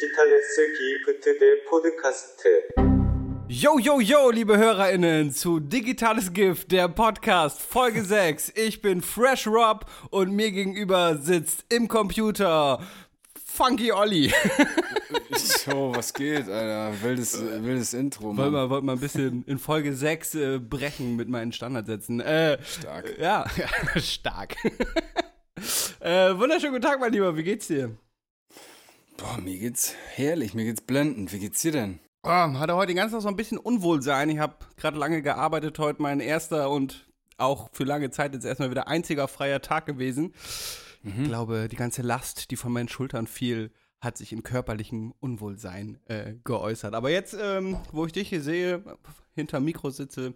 Digitales Gifte der Podcast. Yo, yo, yo, liebe HörerInnen zu Digitales Gift, der Podcast, Folge 6. Ich bin Fresh Rob und mir gegenüber sitzt im Computer Funky Olli. so, was geht, Alter? Wildes, wildes Intro, Mann. Wollen wir, wollt mal ein bisschen in Folge 6 äh, brechen mit meinen Standardsätzen. Äh, stark. Ja, stark. äh, wunderschönen guten Tag, mein Lieber, wie geht's dir? Boah, mir geht's herrlich, mir geht's blendend. Wie geht's dir denn? Oh, hatte heute den ganzen Tag so ein bisschen Unwohlsein. Ich habe gerade lange gearbeitet, heute mein erster und auch für lange Zeit jetzt erstmal wieder einziger freier Tag gewesen. Ich glaube, die ganze Last, die von meinen Schultern fiel, hat sich in körperlichem Unwohlsein äh, geäußert. Aber jetzt, ähm, wo ich dich hier sehe, hinterm Mikro sitze,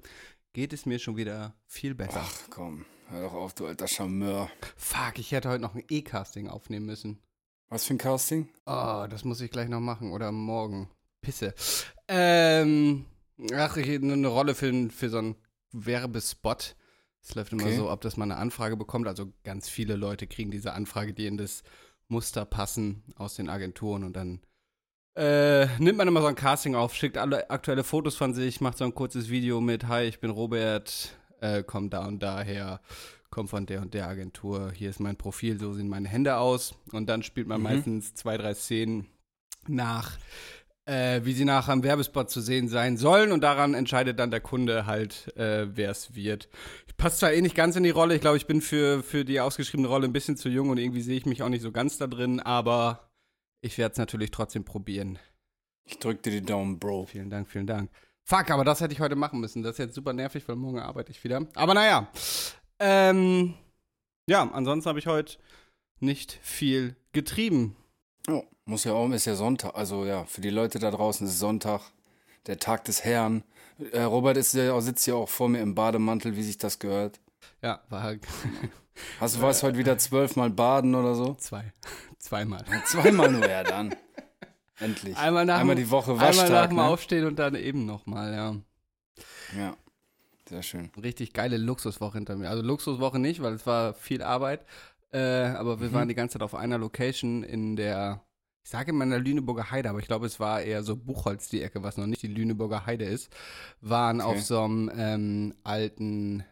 geht es mir schon wieder viel besser. Ach komm, hör doch auf, du alter Charmeur. Fuck, ich hätte heute noch ein E-Casting aufnehmen müssen. Was für ein Casting? Oh, das muss ich gleich noch machen oder morgen. Pisse. Ähm, ach, ich, eine Rolle für, für so einen Werbespot. Es läuft immer Okay. so, ob das mal eine Anfrage bekommt. Also ganz viele Leute kriegen diese Anfrage, die in das Muster passen aus den Agenturen und dann äh, nimmt man immer so ein Casting auf, schickt alle aktuelle Fotos von sich, macht so ein kurzes Video mit, hi, ich bin Robert, äh, komm da und daher, komm von der und der Agentur, hier ist mein Profil, so sehen meine Hände aus. Und dann spielt man Mhm. meistens zwei, drei Szenen nach, äh, wie sie nachher im Werbespot zu sehen sein sollen. Und daran entscheidet dann der Kunde halt, äh, wer es wird. Ich passe zwar eh nicht ganz in die Rolle, ich glaube, ich bin für, für die ausgeschriebene Rolle ein bisschen zu jung und irgendwie sehe ich mich auch nicht so ganz da drin, aber ich werde es natürlich trotzdem probieren. Ich drück dir die Daumen, Bro. Vielen Dank, vielen Dank. Fuck, aber das hätte ich heute machen müssen. Das ist jetzt super nervig, weil morgen arbeite ich wieder. Aber naja. Ähm, ja, ansonsten habe ich heute nicht viel getrieben. Oh, muss ja auch, ist ja Sonntag. Also ja, für die Leute da draußen ist Sonntag, der Tag des Herrn. Äh, Robert ist ja, sitzt ja auch vor mir im Bademantel, wie sich das gehört. Ja, war Hast du was heute wieder zwölfmal baden oder so? zwei. Zweimal. Zweimal nur, ja dann. Endlich. Einmal nach Einmal die Woche Einmal nach Waschtag, dem ne? Aufstehen und dann eben nochmal, ja. Ja, sehr schön. Richtig geile Luxuswoche hinter mir. Also Luxuswoche nicht, weil es war viel Arbeit. Äh, aber wir Mhm. waren die ganze Zeit auf einer Location in der, ich sage immer in der Lüneburger Heide, aber ich glaube, es war eher so Buchholz die Ecke, was noch nicht die Lüneburger Heide ist. Waren Okay. auf so einem ähm, alten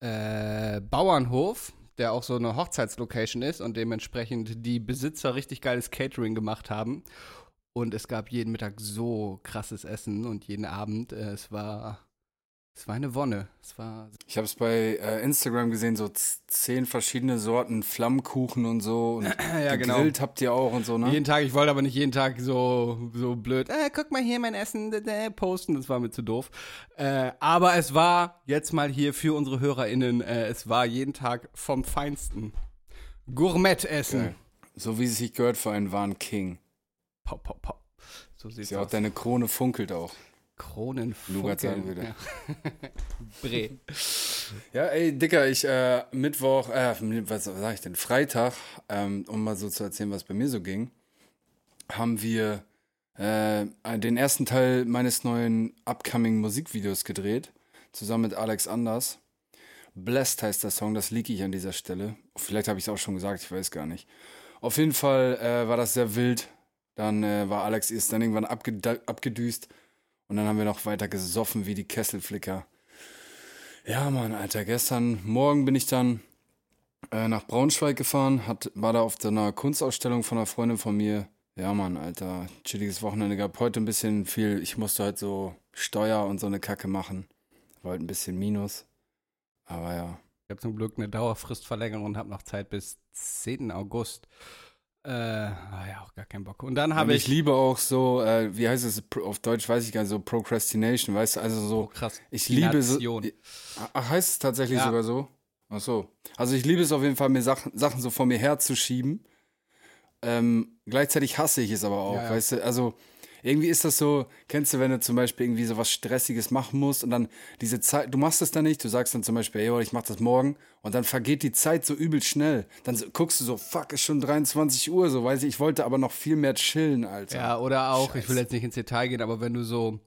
äh, Bauernhof, der auch so eine Hochzeitslocation ist und dementsprechend die Besitzer richtig geiles Catering gemacht haben. Und es gab jeden Mittag so krasses Essen und jeden Abend. Äh, es war, es war eine Wonne. Es war Ich habe es bei äh, Instagram gesehen, so zehn verschiedene Sorten Flammkuchen und so. Und ja, genau. gegrillt habt ihr auch und so, ne? Jeden Tag, ich wollte aber nicht jeden Tag so, so blöd, äh, guck mal hier mein Essen äh, posten, das war mir zu doof. Äh, aber es war jetzt mal hier für unsere HörerInnen, äh, es war jeden Tag vom Feinsten. Gourmet-Essen. So wie es sich gehört für einen wahren King. Pau, pau, pau. So sieht's ja auch aus. deine Krone funkelt auch. Kronen Nougat sagen würde. Ja. Bre. Ja, ey, Dicker, ich, äh, Mittwoch, äh, was sag ich denn, Freitag, ähm, um mal so zu erzählen, was bei mir so ging, haben wir äh, den ersten Teil meines neuen upcoming Musikvideos gedreht, zusammen mit Alex Anders. Blessed heißt der Song, das liege ich an dieser Stelle. Vielleicht habe ich es auch schon gesagt, ich weiß gar nicht. Auf jeden Fall äh, war das sehr wild. Dann äh, war Alex erst dann irgendwann abgedüst und dann haben wir noch weiter gesoffen wie die Kesselflicker. Ja, Mann, Alter, gestern Morgen bin ich dann äh, nach Braunschweig gefahren, hat, war da auf so einer Kunstausstellung von einer Freundin von mir. Ja, Mann, Alter, chilliges Wochenende gehabt. Heute ein bisschen viel, ich musste halt so Steuer und so eine Kacke machen. War halt ein bisschen Minus. Aber ja. Ich habe zum Glück eine Dauerfristverlängerung und habe noch Zeit bis 10. August. Äh, ah ja, auch gar keinen Bock. Und dann habe ich ich, liebe auch so, äh, wie heißt es auf Deutsch, weiß ich gar nicht, so Procrastination, weißt du, also oh, so, krass, ich liebe so. Ach, heißt es tatsächlich Ja. sogar so? Ach so. Also ich liebe es auf jeden Fall, mir Sachen, Sachen so vor mir herzuschieben. Ähm, gleichzeitig hasse ich es aber auch, Ja, ja. weißt du, also irgendwie ist das so, kennst du, wenn du zum Beispiel irgendwie so was Stressiges machen musst und dann diese Zeit, du machst es dann nicht, du sagst dann zum Beispiel, ey, ich mach das morgen und dann vergeht die Zeit so übel schnell. Dann so, guckst du so, fuck, ist schon 23 Uhr, so, weiß ich, ich wollte aber noch viel mehr chillen, Alter. Ja, oder auch, ich will Scheiße. jetzt nicht ins Detail gehen, aber wenn du so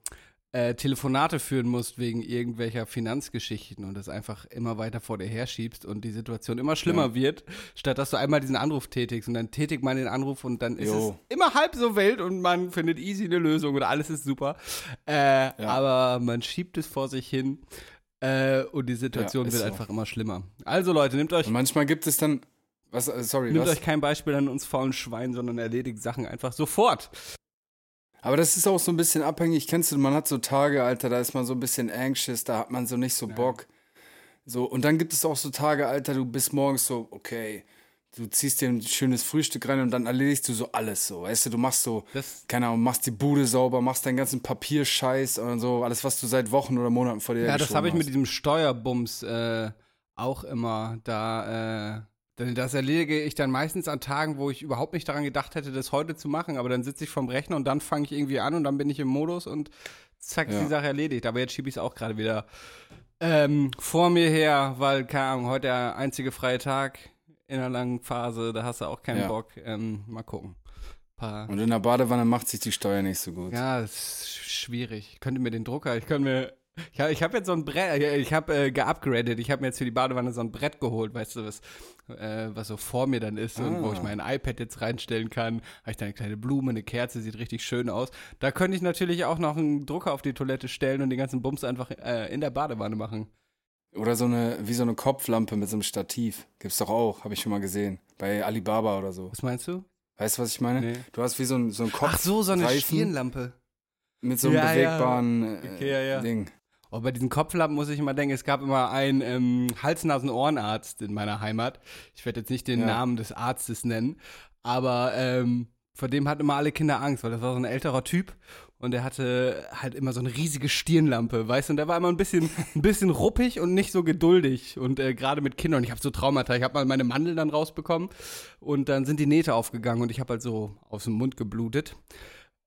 äh, Telefonate führen musst wegen irgendwelcher Finanzgeschichten und das einfach immer weiter vor dir herschiebst und die Situation immer schlimmer Ja. wird, statt dass du einmal diesen Anruf tätigst und dann tätigt man den Anruf und dann ist Jo. es immer halb so wild und man findet easy eine Lösung und alles ist super. Äh, Aber man schiebt es vor sich hin äh, und die Situation Ja, wird so. einfach immer schlimmer. Also Leute, nehmt euch Und manchmal gibt es dann. Was, äh, sorry, Nehmt was? euch kein Beispiel an uns faulen Schweinen, sondern erledigt Sachen einfach sofort. Aber das ist auch so ein bisschen abhängig. Kennst du, man hat so Tage, Alter, da ist man so ein bisschen anxious, da hat man so nicht so Bock. So, und dann gibt es auch so Tage, Alter, du bist morgens so, okay, du ziehst dir ein schönes Frühstück rein und dann erledigst du so alles so. Weißt du, du machst so, Das- keine Ahnung, machst die Bude sauber, machst deinen ganzen Papierscheiß und so, alles, was du seit Wochen oder Monaten vor dir Ja, das habe ich mit hast. diesem Steuerbums äh, auch immer. Da, äh, denn das erledige ich dann meistens an Tagen, wo ich überhaupt nicht daran gedacht hätte, das heute zu machen. Aber dann sitze ich vorm Rechner und dann fange ich irgendwie an und dann bin ich im Modus und zack, ist Ja. die Sache erledigt. Aber jetzt schiebe ich es auch gerade wieder ähm, vor mir her, weil, keine Ahnung, heute der einzige freie Tag in einer langen Phase, da hast du auch keinen Ja. Bock. Ähm, mal gucken. Paar Und in der Badewanne macht sich die Steuer nicht so gut. Ja, das ist schwierig. Ich könnte mir den Drucker, ich könnte mir. Ich habe hab jetzt so ein Brett, ich habe äh, geupgradet. Ich habe mir jetzt für die Badewanne so ein Brett geholt, weißt du, was, äh, was so vor mir dann ist und wo ich Ah. mein iPad jetzt reinstellen kann. Habe ich da eine kleine Blume, eine Kerze, sieht richtig schön aus. Da könnte ich natürlich auch noch einen Drucker auf die Toilette stellen und den ganzen Bums einfach äh, in der Badewanne machen. Oder so eine, wie so eine Kopflampe mit so einem Stativ. Gibt's doch auch, habe ich schon mal gesehen. Bei Alibaba oder so. Was meinst du? Weißt du, was ich meine? Nee. Du hast wie so ein, so ein Kopf. Ach so, so eine Stirnlampe. mit so einem Ja, ja. bewegbaren äh, Okay, ja, ja. Ding. Oh, bei diesen Kopflampen muss ich immer denken, es gab immer einen ähm, Hals-Nasen-Ohrenarzt in meiner Heimat. Ich werde jetzt nicht den Ja. Namen des Arztes nennen, aber ähm, vor dem hatten immer alle Kinder Angst, weil das war so ein älterer Typ und der hatte halt immer so eine riesige Stirnlampe, weißt du, und der war immer ein bisschen, ein bisschen ruppig und nicht so geduldig und äh, gerade mit Kindern. Ich habe so Traumata, ich habe mal meine Mandeln dann rausbekommen und dann sind die Nähte aufgegangen und ich habe halt so aus dem Mund geblutet.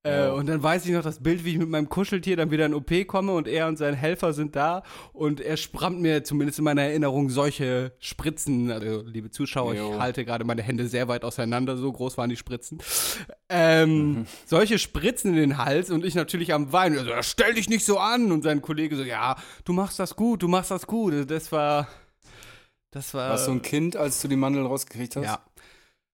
Äh, und dann weiß ich noch das Bild, wie ich mit meinem Kuscheltier dann wieder in OP komme und er und sein Helfer sind da und er sprammt mir zumindest in meiner Erinnerung solche Spritzen. Also, liebe Zuschauer, Jo. ich halte gerade meine Hände sehr weit auseinander, so groß waren die Spritzen. Ähm, Mhm. Solche Spritzen in den Hals und ich natürlich am Weinen. Also, "Ja, stell dich nicht so an. Und sein Kollege so, ja, du machst das gut, du machst das gut. Also, Das war, das war. Warst du ein Kind, als du die Mandeln rausgekriegt hast? Ja.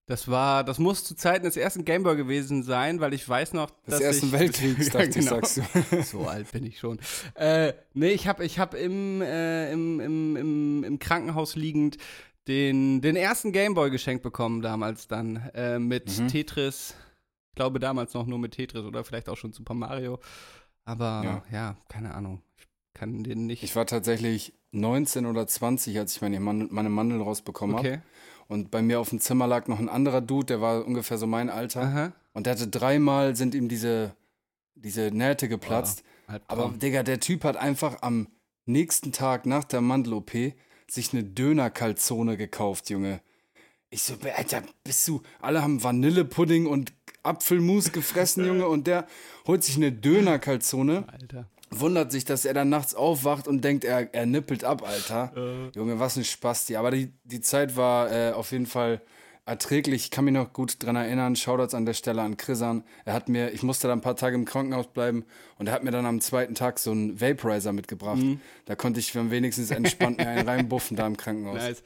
Das war, das muss zu Zeiten des ersten Gameboy gewesen sein, weil ich weiß noch, Des dass Ersten ich, Weltkriegs, Ja, genau. sagst du. So alt bin ich schon. Äh, nee, ich habe ich hab im, äh, im, im, im, im Krankenhaus liegend den, den ersten Gameboy geschenkt bekommen damals dann äh, mit Mhm. Tetris. Ich glaube damals noch nur mit Tetris oder vielleicht auch schon Super Mario. Aber ja, Ja. keine Ahnung. Ich kann den nicht. Ich war tatsächlich 19 oder 20, als ich meine, Mandel, meine Mandeln rausbekommen habe. Und bei mir auf dem Zimmer lag noch ein anderer Dude, der war ungefähr so mein Alter. Aha. Und der hatte dreimal sind ihm diese, diese Nähte geplatzt. Albtraum. Aber Digga, der Typ hat einfach am nächsten Tag nach der Mandel-OP sich eine Döner-Kalzone gekauft, Junge. Ich so, Alter, bist du. Alle haben Vanillepudding und Apfelmus gefressen, Junge, und der holt sich eine Döner-Kalzone, Alter. Wundert sich, dass er dann nachts aufwacht und denkt, er, er nippelt ab, Alter. Junge, was ein Spasti. Aber die, die Zeit war äh, auf jeden Fall erträglich. Ich kann mich noch gut dran erinnern. Shoutouts an der Stelle an Chrisan. Er hat mir, ich musste da ein paar Tage im Krankenhaus bleiben und er hat mir dann am zweiten Tag so einen Vaporizer mitgebracht. Da konnte ich wenigstens entspannt mir einen reinbuffen da im Krankenhaus. Nice.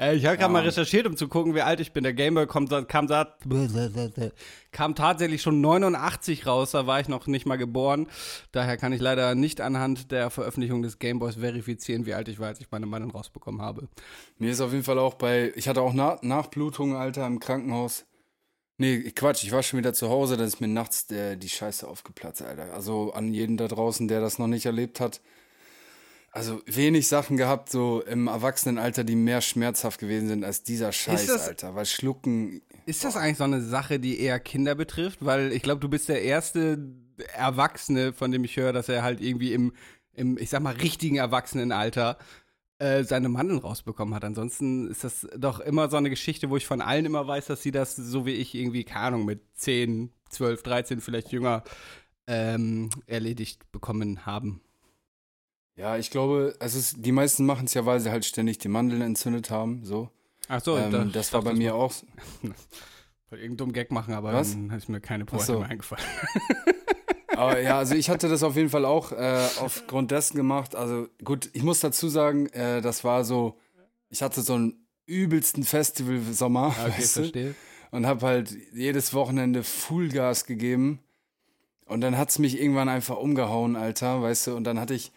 Äh, ich habe gerade mal recherchiert, um zu gucken, wie alt ich bin. Der Gameboy kam, sa- kam tatsächlich schon 89 raus, da war ich noch nicht mal geboren. Daher kann ich leider nicht anhand der Veröffentlichung des Gameboys verifizieren, wie alt ich war, als ich meine Meinung rausbekommen habe. Mir ist auf jeden Fall auch bei, ich hatte auch Na Nachblutungen, Alter, im Krankenhaus. Nee, Quatsch, ich war schon wieder zu Hause, dann ist mir nachts der, die Scheiße aufgeplatzt, Alter. Also an jeden da draußen, der das noch nicht erlebt hat. Also wenig Sachen gehabt, so im Erwachsenenalter, die mehr schmerzhaft gewesen sind als dieser Scheiß, das- Alter. Weil Schlucken, Ist das eigentlich so eine Sache, die eher Kinder betrifft? Weil ich glaube, du bist der erste Erwachsene, von dem ich höre, dass er halt irgendwie im, im ich sag mal, richtigen Erwachsenenalter äh, seine Mandeln rausbekommen hat. Ansonsten ist das doch immer so eine Geschichte, wo ich von allen immer weiß, dass sie das, so wie ich, irgendwie, keine Ahnung, mit 10, 12, 13, vielleicht jünger, ähm, erledigt bekommen haben. ja, ich glaube, es ist, die meisten machen es ja, weil sie halt ständig die Mandeln entzündet haben, so. Ach so, ähm, das war bei mir auch. Wollte irgendeinen dummen Gag machen, aber Was? dann ist mir keine Pointe so. mehr eingefallen. Aber ja, also ich hatte das auf jeden Fall auch äh, aufgrund dessen gemacht. Also gut, ich muss dazu sagen, äh, das war so, ich hatte so einen übelsten Festival-Sommer, Okay, weißt du? verstehe. und habe halt jedes Wochenende Fullgas gegeben. Und dann hat's mich irgendwann einfach umgehauen, Alter, weißt du? Und dann hatte ich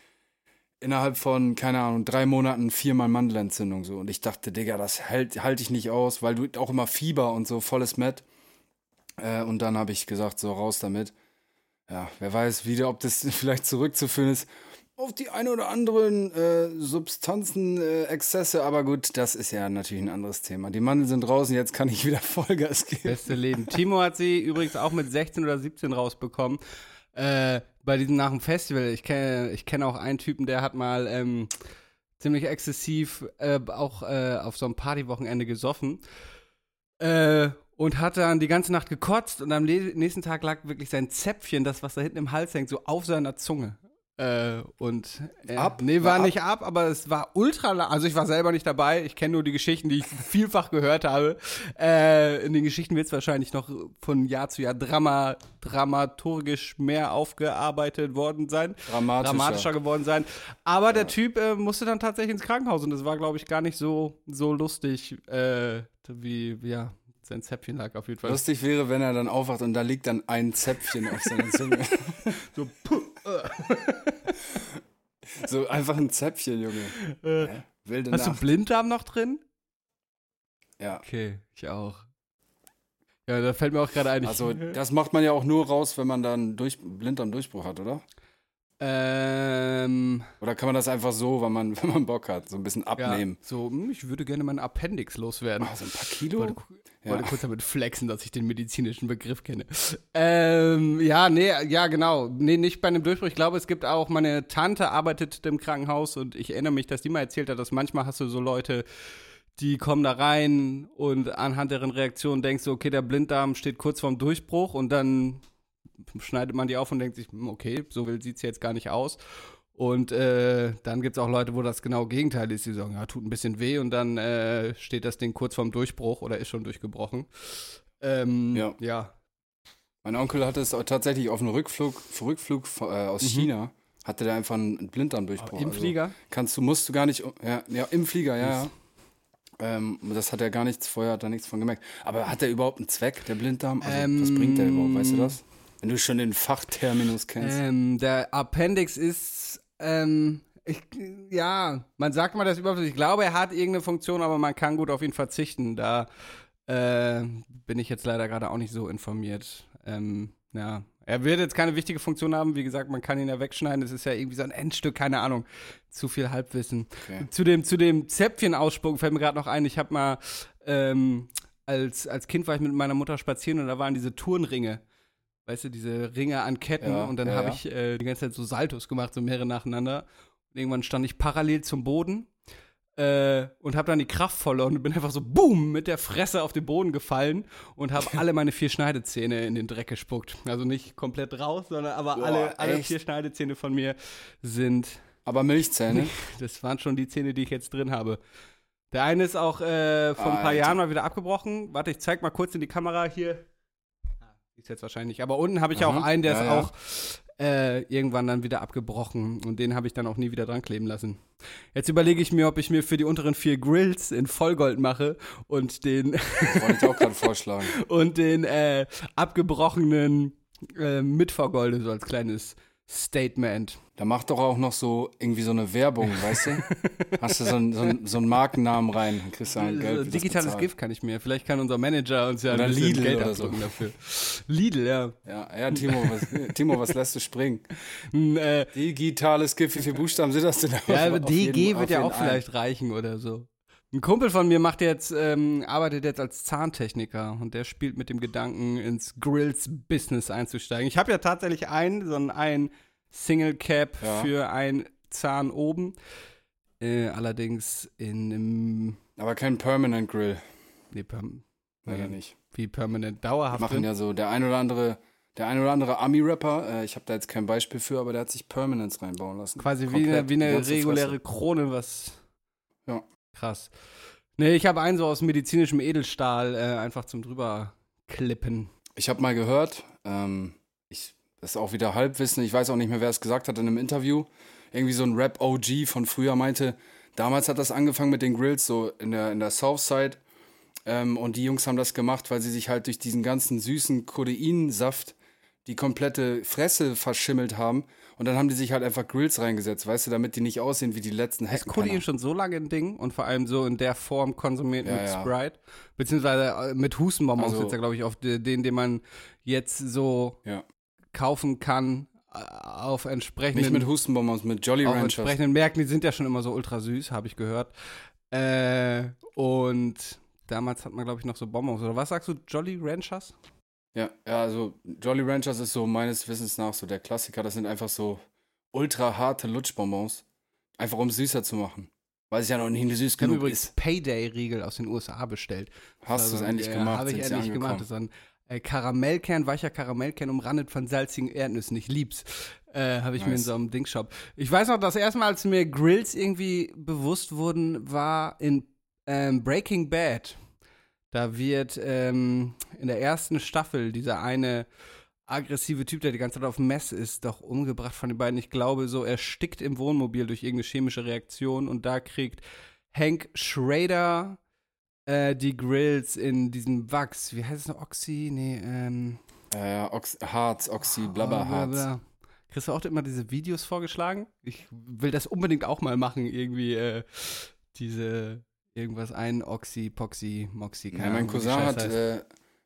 innerhalb von, keine Ahnung, drei Monaten viermal Mandelentzündung so. Und ich dachte, Digga, das halte halt ich nicht aus, weil du auch immer Fieber und so, volles Met. Äh, und dann habe ich gesagt, so raus damit. Ja, wer weiß wieder, ob das vielleicht zurückzuführen ist auf die ein oder anderen äh, Substanzen, äh, Exzesse, aber gut, das ist ja natürlich ein anderes Thema. Die Mandeln sind draußen, jetzt kann ich wieder Vollgas geben. Beste Leben. Timo hat sie übrigens auch mit 16 oder 17 rausbekommen. Äh, bei diesem nach dem Festival. Ich kenne ich kenn auch einen Typen, der hat mal ähm, ziemlich exzessiv äh, auch äh, auf so einem Partywochenende gesoffen. Äh, und hat dann die ganze Nacht gekotzt und am nächsten Tag lag wirklich sein Zäpfchen, das, was da hinten im Hals hängt, so auf seiner Zunge. Äh, und äh, Ab? Nee, war, War ab? nicht ab, aber es war ultra lang. Also ich war selber nicht dabei. Ich kenne nur die Geschichten, die ich vielfach gehört habe. Äh, in den Geschichten wird es wahrscheinlich noch von Jahr zu Jahr drama, dramaturgisch mehr aufgearbeitet worden sein. Dramatischer. Dramatischer geworden sein. Aber der Typ äh, musste dann tatsächlich ins Krankenhaus und das war, glaube ich, gar nicht so, so lustig, äh, wie, ja, sein Zäpfchen lag auf jeden Fall. Lustig wäre, wenn er dann aufwacht und da liegt dann ein Zäpfchen auf seiner Zunge. so, puh, so einfach ein Zäpfchen, Junge. Hä? Wilde Hast du Nacht. Blinddarm noch drin? ja. Okay, ich auch. Ja, da fällt mir auch gerade ein. Also, das macht man ja auch nur raus, wenn man dann durch, Blinddarmdurchbruch hat, oder? ähm, Oder kann man das einfach so, wenn man, wenn man Bock hat, so ein bisschen ja, abnehmen? so, hm, ich würde gerne meinen Appendix loswerden. Ah, so ein paar Kilo? Ja. wollte kurz damit flexen, dass ich den medizinischen Begriff kenne. Ähm, ja, nee, ja, genau. Nee, nicht bei einem Durchbruch. Ich glaube, es gibt auch, meine Tante arbeitet im Krankenhaus und ich erinnere mich, dass die mal erzählt hat, dass manchmal hast du so Leute, die kommen da rein und anhand deren Reaktion denkst du, okay, der Blinddarm steht kurz vorm Durchbruch und dann schneidet man die auf und denkt sich, hm, okay, so sieht es jetzt gar nicht aus. Und äh, dann gibt es auch Leute, wo das genau Gegenteil ist. Die sagen, ja, tut ein bisschen weh und dann äh, steht das Ding kurz vorm Durchbruch oder ist schon durchgebrochen. Ähm, Ja. ja. Mein Onkel hatte es auch tatsächlich auf einem Rückflug, Rückflug äh, aus China, hatte der einfach einen Blinddarmdurchbruch. Mhm. Im Also Flieger? Kannst du, musst du gar nicht, ja, ja im Flieger, ja, ja. Ähm, das hat er gar nichts, vorher hat er nichts von gemerkt. Aber hat er überhaupt einen Zweck, der Blinddarm? Also, was Ähm, bringt der überhaupt, weißt du das? Wenn du schon den Fachterminus kennst. Ähm, der Appendix ist, ähm, ich, ja, man sagt mal das überhaupt Ich glaube, er hat irgendeine Funktion, aber man kann gut auf ihn verzichten. Da äh, bin ich jetzt leider gerade auch nicht so informiert. Ähm, ja. Er wird jetzt keine wichtige Funktion haben. Wie gesagt, man kann ihn ja wegschneiden. Das ist ja irgendwie so ein Endstück, keine Ahnung. Zu viel Halbwissen. Okay. Zu dem, zu dem Zäpfchen-Ausspucken fällt mir gerade noch ein. Ich habe mal, ähm, als, als Kind war ich mit meiner Mutter spazieren und da waren diese Turnringe. Weißt du, diese Ringe an Ketten Ja, und dann ja, habe ich äh, die ganze Zeit so Saltos gemacht, so mehrere nacheinander. Und irgendwann stand ich parallel zum Boden äh, und habe dann die Kraft verloren und bin einfach so boom mit der Fresse auf den Boden gefallen und habe alle meine vier Schneidezähne in den Dreck gespuckt. Also nicht komplett raus, sondern aber Boah, alle, alle echt? vier Schneidezähne von mir sind Aber Milchzähne? das waren schon die Zähne, die ich jetzt drin habe. Der eine ist auch äh, vor ein paar. Jahren mal wieder abgebrochen. Warte, ich zeig mal kurz in die Kamera hier. Ist jetzt wahrscheinlich. Aber unten habe ich Aha, auch einen, der ja, ist ja. auch äh, irgendwann dann wieder abgebrochen. Und den habe ich dann auch nie wieder dran kleben lassen. Jetzt überlege ich mir, ob ich mir für die unteren vier Grills in Vollgold mache und den, Wollte ich auch gerade vorschlagen. und den äh, abgebrochenen äh, mit vergolde, so als kleines Statement. Da macht doch auch noch so irgendwie so eine Werbung, weißt du? Hast du so einen, so einen, so einen Markennamen rein, dann kriegst du ein Geld. Äh, das Digitales. Gift kann ich mir. Vielleicht kann unser Manager uns ja Oder ein bisschen Lidl Geld oder so. abdrücken dafür. Lidl, ja. Ja, ja Timo, was, Timo, was lässt du springen? Äh, Digitales Gift, wie viele Buchstaben sind das denn? ja, aber DG wird ja auch vielleicht reichen oder so. Ein Kumpel von mir macht jetzt, ähm, arbeitet jetzt als Zahntechniker und der spielt mit dem Gedanken, ins Grills-Business einzusteigen. Ich habe ja tatsächlich einen, so einen, Single Cap Ja. für einen Zahn oben. Äh, allerdings in einem, Aber kein Permanent Grill. nee, perm, Leider nee, nicht. wie permanent dauerhaft Machen drin. ja so der ein oder andere, der ein oder andere Ami-Rapper, äh, ich habe da jetzt kein Beispiel für, aber der hat sich Permanents reinbauen lassen. Quasi wie Komplett, eine, wie eine reguläre Fresse. Krone, was. Ja. Krass. Nee, ich habe einen so aus medizinischem Edelstahl, äh, einfach zum drüber klippen. Ich habe mal gehört, ähm, ich, Das ist auch wieder Halbwissen. Ich weiß auch nicht mehr, wer es gesagt hat in einem Interview. Irgendwie so ein Rap-OG von früher meinte, damals hat das angefangen mit den Grills, so in der, in der Southside. Ähm, und die Jungs haben das gemacht, weil sie sich halt durch diesen ganzen süßen Kodeinsaft die komplette Fresse verschimmelt haben. Und dann haben die sich halt einfach Grills reingesetzt, weißt du, damit die nicht aussehen wie die letzten Ist Heckenpenner. Codein schon so lange ein Ding und vor allem so in der Form konsumiert Ja, mit ja. Sprite? Beziehungsweise äh, mit Hustenbonbons Also- jetzt ja, glaube ich, auf de- den, den man jetzt so Ja. kaufen kann äh, auf entsprechenden, Nicht mit Hustenbonbons, mit Jolly auf Ranchers. entsprechenden Märkten. Die sind ja schon immer so ultra süß, habe ich gehört. Äh, und damals hat man, glaube ich, noch so Bonbons. Oder was sagst du, Jolly Ranchers? Ja, ja, also Jolly Ranchers ist so meines Wissens nach so der Klassiker. Das sind einfach so ultra harte Lutschbonbons. Einfach um süßer zu machen. Weil es ja noch nie süß Ich genug übrigens ist. Payday-Riegel aus den USA bestellt. Hast du es endlich gemacht? Habe ich endlich gemacht. Das ist ein äh, Karamellkern, weicher Karamellkern, umrandet von salzigen Erdnüssen. Ich lieb's. Äh, Habe ich mir in Nice. so einem Dingshop. Ich weiß noch, das erste Mal, als mir Grills irgendwie bewusst wurden, war in ähm, Breaking Bad. Da wird ähm, in der ersten Staffel dieser eine aggressive Typ, der die ganze Zeit auf Mess ist, doch umgebracht von den beiden. Ich glaube, so erstickt im Wohnmobil durch irgendeine chemische Reaktion und da kriegt Hank Schrader äh, die Grills in diesem Wachs. Wie heißt es noch? Oxy? Nee, ähm. Ja, ja, Ox Harz, Oxy, Blabberharz. bla, bla. Kriegst du auch immer diese Videos vorgeschlagen? Ich will das unbedingt auch mal machen, irgendwie, äh, diese irgendwas ein, Oxy, Poxy, Moxy, keine Ja, mein Cousin hat, äh,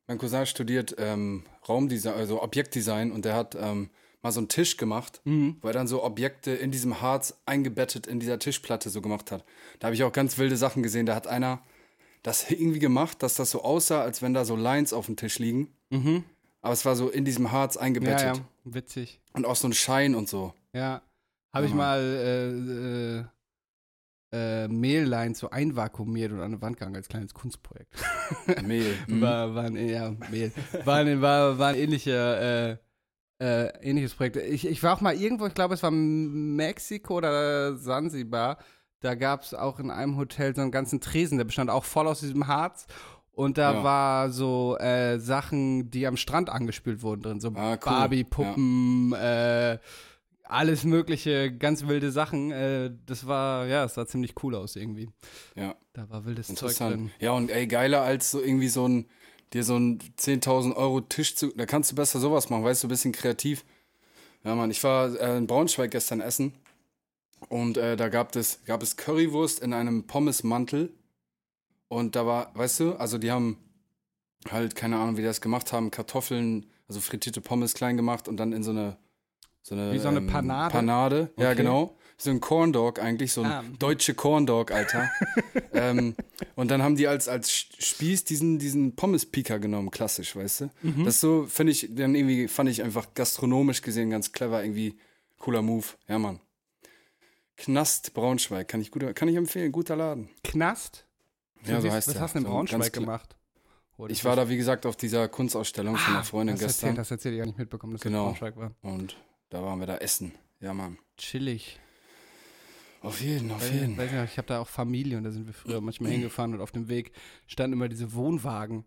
mein Cousin studiert ähm, Raumdesign, also Objektdesign und der hat ähm, mal so einen Tisch gemacht, Mhm. wo er dann so Objekte in diesem Harz eingebettet in dieser Tischplatte so gemacht hat. Da habe ich auch ganz wilde Sachen gesehen. Da hat einer das irgendwie gemacht, dass das so aussah, als wenn da so Lines auf dem Tisch liegen. Mhm. Aber es war so in diesem Harz Ja, eingebettet. ja, witzig. Und auch so ein Schein und so. Ja. Habe ich Ja. mal äh, äh, äh, Mehllein so einvakuumiert und an eine Wand gegangen als kleines Kunstprojekt. Mehl. Mhm. War, war ein, ja, Mehl. War ein, war, war ein ähnlicher, äh, äh, ähnliches Projekt. Ich, ich war auch mal irgendwo, ich glaube, es war Mexiko oder Sansibar. Da gab es auch in einem Hotel so einen ganzen Tresen, der bestand auch voll aus diesem Harz. Und da Ja. war so äh, Sachen, die am Strand angespült wurden drin. So Ah, cool. Barbie-Puppen, äh, alles mögliche, ganz wilde Sachen. Äh, das war, ja, es sah ziemlich cool aus irgendwie. Ja, Da war wildes Zeug drin. Ja, und ey, geiler als so irgendwie so ein, dir so ein 10.000 Euro Tisch zu, da kannst du besser sowas machen, weißt du, ein bisschen kreativ. Ja, Mann, ich war äh, in Braunschweig gestern essen und äh, da gab es, gab es Currywurst in einem Pommesmantel und da war, weißt du, also die haben halt, keine Ahnung, wie die das gemacht haben, Kartoffeln, also frittierte Pommes klein gemacht und dann in so eine so eine, Wie so eine Panade? Panade, ja Okay. genau. So ein Corn Dog eigentlich, so ein Ah. deutsche Corn Dog, Alter. ähm, und dann haben die als, als Spieß diesen, diesen Pommes-Pika genommen, klassisch, weißt du? Mhm. Das so, finde ich, dann irgendwie, fand ich einfach gastronomisch gesehen ganz clever, irgendwie cooler Move. Ja, Mann. Knast Braunschweig, kann ich, gut, kann ich empfehlen, guter Laden. Knast? Ja, so was, heißt Was der. hast du in Braunschweig gemacht? Oder Ich war da, wie gesagt, auf dieser Kunstausstellung von einer Freundin das gestern. Erzählt, das erzählt ich gar nicht mitbekommen, dass Genau. das Braunschweig war. Und da waren wir da essen. Ja, Mann. Chillig. Auf jeden, auf jeden. nicht, ich habe da auch Familie und da sind wir früher manchmal hingefahren und auf dem Weg standen immer diese Wohnwagen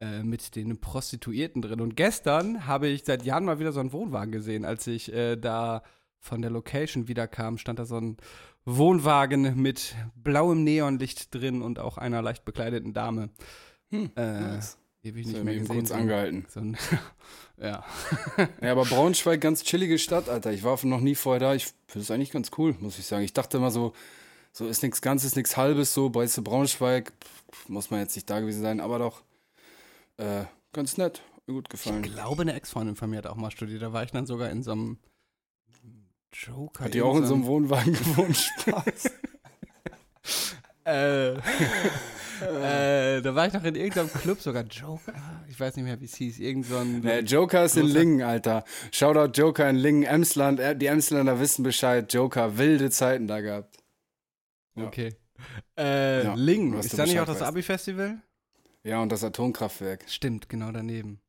äh, mit den Prostituierten drin. Und gestern habe ich seit Jahren mal wieder so einen Wohnwagen gesehen. Als ich äh, da von der Location wiederkam, stand da so ein Wohnwagen mit blauem Neonlicht drin und auch einer leicht bekleideten Dame. Hm, Äh, nice. Ewig nicht ja mehr eben gesehen. kurz so angehalten. So ein, ja. Ja, aber Braunschweig, ganz chillige Stadt, Alter. Ich war noch nie vorher da. Ich finde es eigentlich ganz cool, muss ich sagen. Ich dachte immer so, so ist nichts Ganzes, nichts Halbes, so. Du, Braunschweig, pff, muss man jetzt nicht da gewesen sein, aber doch äh, ganz nett. Mir gut Ich gefallen. glaube, eine Ex-Freundin von mir hat auch mal studiert. Da war ich dann sogar in so einem Joker. Hat die auch in so einem Wohnwagen gewohnt? Spaß. Äh, äh, da war ich noch in irgendeinem Club, sogar Joker. Ich weiß nicht mehr, wie es hieß. Irgend so ein. Nee, Joker ist in Lingen, Alter. Shoutout Joker in Lingen, Emsland. Äh, Die Emsländer wissen Bescheid. Joker, wilde Zeiten da gehabt. ja. Okay. Äh, Ja, Lingen. Ist da nicht auch das. Abi-Festival? Ja, und das Atomkraftwerk. Stimmt, genau daneben.